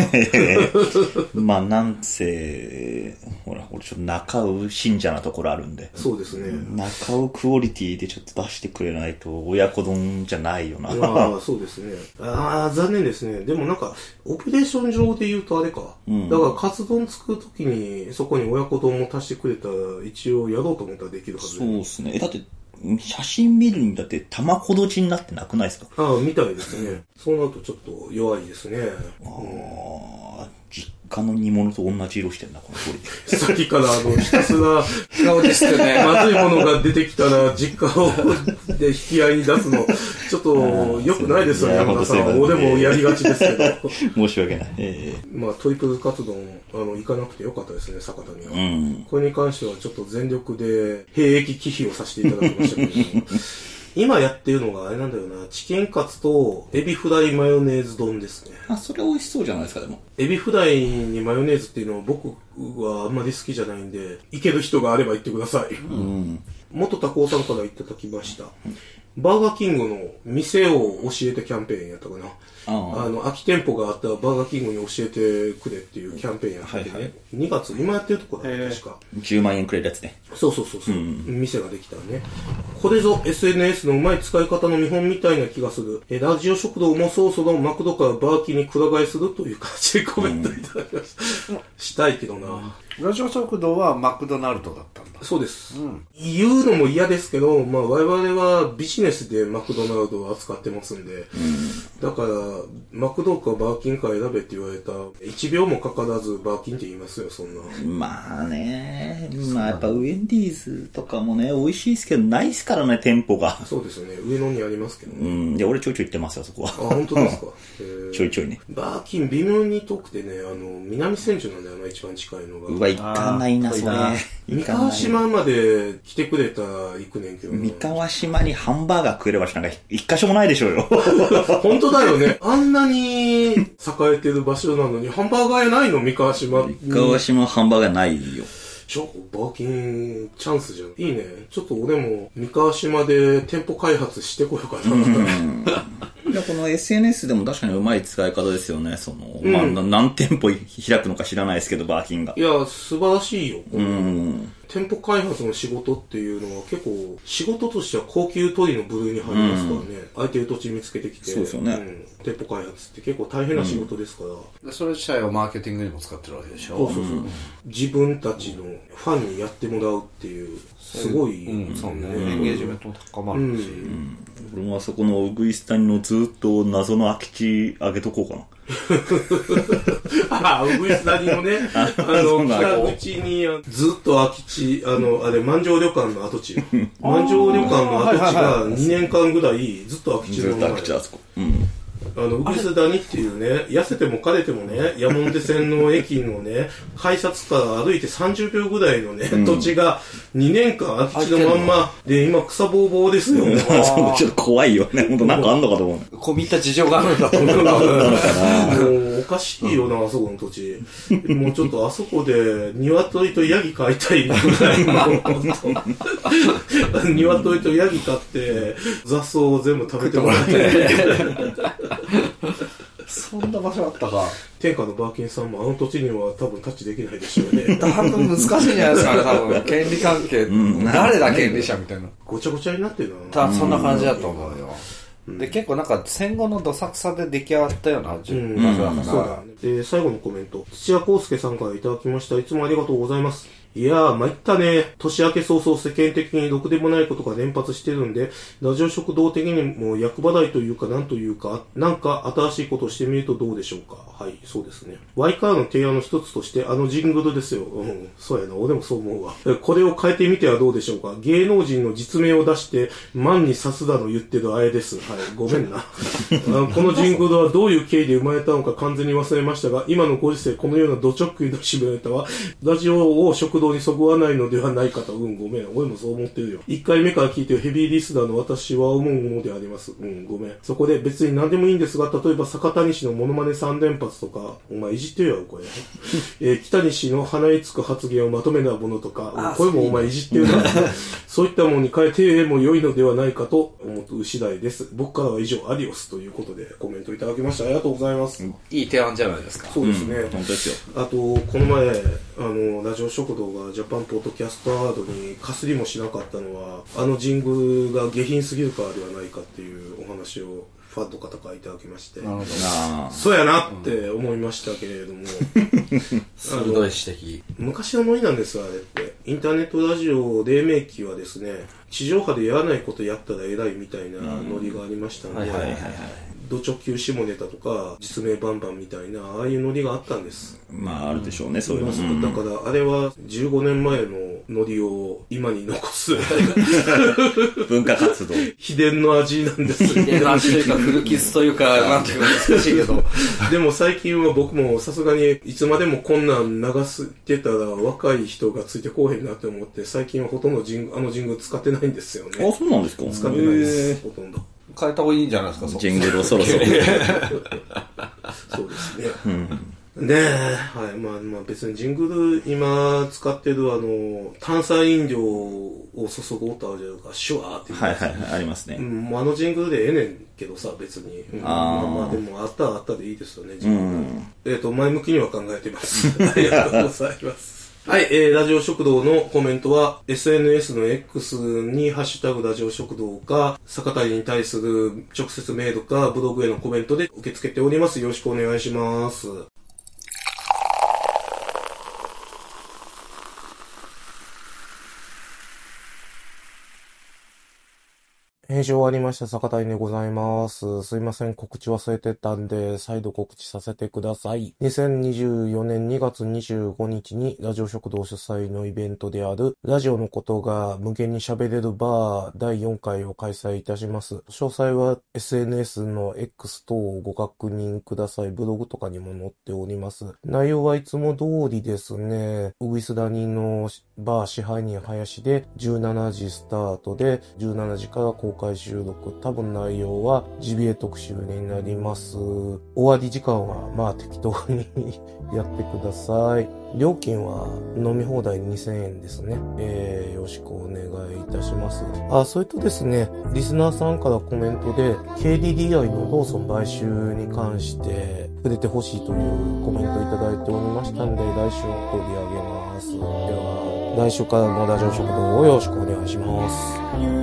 まあ、なんせ、ほら、俺ちょっと中尾信者なところあるんで。そうですね。中尾クオリティでちょっと出してくれないと親子丼じゃないよな。まあ、そうですね。ああ、残念ですね。でもなんか、オペレーション上で言うとあれか。だから、カツ丼作るときに、そこに親子丼も足してくれたら、一応やろうと思ったらできるはずそうですね。えだって、写真見るにだって玉ほどちになってなくないですか？ああ、みたいですね。そうなるとちょっと弱いですね。ああ、実家の煮物と同じ色してんな、この通り。さっきから、あの、ひたすら、顔ですね。まずいものが出てきたら、実家を、で引き合いに出すの、ちょっと、良くないですよね、山田さん。俺もやりがちですけど。申し訳ない。えまあ、トリプルカツ丼、あの、行かなくてよかったですね、酒田には。えうん。これに関してはちょっと全力で兵役忌避をさせていただきましたけども今やってるのがあれなんだよな、チキンカツとエビフライマヨネーズ丼ですね。あ、それ美味しそうじゃないですか、でも。エビフライにマヨネーズっていうのは僕はあんまり好きじゃないんで、いける人があれば言ってください。うん。元タコさんからいただきました。バーガーキングの店を教えてキャンペーンやったかな。ああの、空き店舗があったらバーガーキングに教えてくれっていうキャンペーンやっててね。はいはい2月、今やってるとこだね、確か。10万円くれるやつね。そうそうそうそう、店ができたらね。これぞ SNS のうまい使い方の見本みたいな気がする。え、ラジオ食堂もそろそろマクドからバーキにくら替えするという形でコメントいただきました。したいけどな。ラジオ食堂はマクドナルドだったんだ。そうです、言うのも嫌ですけど、まあ我々はビジネスでマクドナルドを扱ってますんで、だから、マクドかバーキンか選べって言われたら、1秒もかからずバーキンって言いますよ、そんな。まあね、まあやっぱウェンディーズとかもね、美味しいですけど、ないっすからね、店舗が。そうですよね。上野にありますけどうね。ん。で、俺ちょいちょい行ってますよ、そこあ、は。本当ですか？ちょいちょいね。バーキン微妙に遠くてね、あの、南千住なんだよな、一番近いのが。うわ、行かないな、それ。三河島まで来てくれたら行くねんけどな三河島にハンバーガー食えればしなんか一箇所もないでしょうよ。本当だよね。あんなに栄えてる場所なのに、ハンバーガー屋ないの？三河島に。三河島ハンバーガーないよ。ちょ、バーキンチャンスじゃん。いいね。ちょっと俺も三河島で店舗開発してこようかな。いや、この SNS でも確かにうまい使い方ですよね。その、まあ、な何店舗開くのか知らないですけど、バーキンがい。や、素晴らしいよ。うん。店舗開発の仕事っていうのは結構仕事としては高級取りの部類に入りますからね、空いてる土地見つけてきて。そうですよね。ん。店舗開発って結構大変な仕事ですから、でそれ自体をマーケティングにも使ってるわけでしょ？そうそうそう、自分たちのファンにやってもらうっていうすごい、うん、そうね。エンゲージメントも高まるし。俺もあそこのウグイス谷のずっと謎の空き地あげとこうかな。あ あ、うぐいす谷のね、あの、北口にあずっと空き地、あの、あれ、万丈旅館の跡地。万丈旅館の跡地が2年間ぐらいずっと空き地ずのままっと空き地あそこ。うん。あの、ウグイス谷っていうね、痩せても枯れてもね、山手線の駅のね、改札から歩いて30秒ぐらいのね、土地が2年間空き地のまんま、で、今草ぼうぼうですよ。そう ちょっと怖いよね。本当なんかあんのかと思う。込み入った事情があるんだと思う。もう、おかしいよな、あそこの土地。もうちょっとあそこで、鶏とヤギ飼いたいぐらいの、本 当鶏とヤギ飼って、雑草を全部食べてもらって。そんな場所あったか。天下のバーキンさんもあの土地には多分タッチできないでしょうね。多分難しいんじゃないですかね、多分。権利関係。誰だ権利者みたいな。ごちゃごちゃになってるな。多分そんな感じだと思うよ。で、結構なんか戦後のどさくさで出来上がったような場所うん、だから、そうだね。で、最後のコメント。土屋康介さんからいただきました。いつもありがとうございます。いやー、参ったね。年明け早々世間的にろくでもないことが連発してるんで、ラジオ食堂的にも役払いというかなんというか、なんか新しいことをしてみるとどうでしょうか。はい、そうですね。Y からの提案の一つとして、あのジングルですよ。うん、そうやな。俺もそう思うわ。これを変えてみてはどうでしょうか。芸能人の実名を出して、万に刺すだの言ってるあれです。はい、ごめんな。このジングルはどういう経緯で生まれたのか完全に忘れましたが、今のご時世、このようなド直球の締めネタは、ラジオを食堂にそぐわないのではないかと。うん、ごめん。俺もそう思ってるよ。一回目から聞いてるヘビーリスナーの私は思うものであります。うん、ごめん。そこで別に何でもいいんですが、例えば坂谷氏のモノマネ3連発とか、お前いじってるやろ、これ。えー北西の鼻につく発言をまとめたものとか、これもお前いじってるな。そういったものに変えても良いのではないかと思う次第です。僕からは以上、アディオスということでコメントいただきました。ありがとうございます。いい提案じゃないですか。そうですね。本当ですよ。あと、この前、あの、ラジオ食堂がジャパンポッドキャストアワードにかすりもしなかったのは、あのジングルが下品すぎるからではないかっていうお話をファンの方からいただきまして。そうやなって思いましたけれども、鋭い指摘。昔のノリなんですよ、あれって。インターネットラジオ黎明期はですね、地上波でやらないことやったら偉いみたいなノリがありましたので。ド直球下ネタとか、実名バンバンみたいな、ああいうノリがあったんです。まあ、あるでしょうね、そういうの。だうんから、あれは15年前のノリを今に残す 文化活動。秘伝の味なんですよで、なんというか、古傷というか、なんていうか難しいけど。でも最近は僕もさすがにいつまでもこんなん流してたら若い人がついてこうへんなって思って最近はほとんどジングあのジングル使ってないんですよあ、ね。そうなんですか使ってないです、ほとんど。変えた方がいいんじゃないですか、ジングルをそろそろ。そうですね。ねえ、はい。まあまあ別にジングル今使ってるあの、炭酸飲料を注ぐ音あるじゃないですか、シュワーっていう。はいはいはい、ありますね。うん、もうあのジングルでええねんけどさ、別に。うん、まあーあまあでもあったらあったでいいですよね、ジングル。うん。えっ、と、前向きには考えてます。ありがとうございます。はい、えー、ラジオ食堂のコメントは、SNS の X にハッシュタグラジオ食堂か、坂谷に対する直接メールか、ブログへのコメントで受け付けております。よろしくお願いします。編集終わりました、坂谷でございます。すいません、告知忘れてたんで、再度告知させてください。2024年2月25日に、ラジオ食堂主催のイベントである、ラジオのことが無限に喋れるバー第4回を開催いたします。詳細は SNS の X 等をご確認ください。ブログとかにも載っております。内容はいつも通りですね、ウグイスダニのバー支配人林で17時スタートで17時から公開収録。多分内容はジビエ特集になります。終わり時間はまあ適当に やってください。料金は飲み放題2000円ですね。えー、よろしくお願いいたします。あ、それとですね、リスナーさんからコメントで KDDI のローソン買収に関して触れてほしいというコメントいただいておりましたんで、来週取り上げます。では、来週からのラジオ食堂をよろしくお願いします。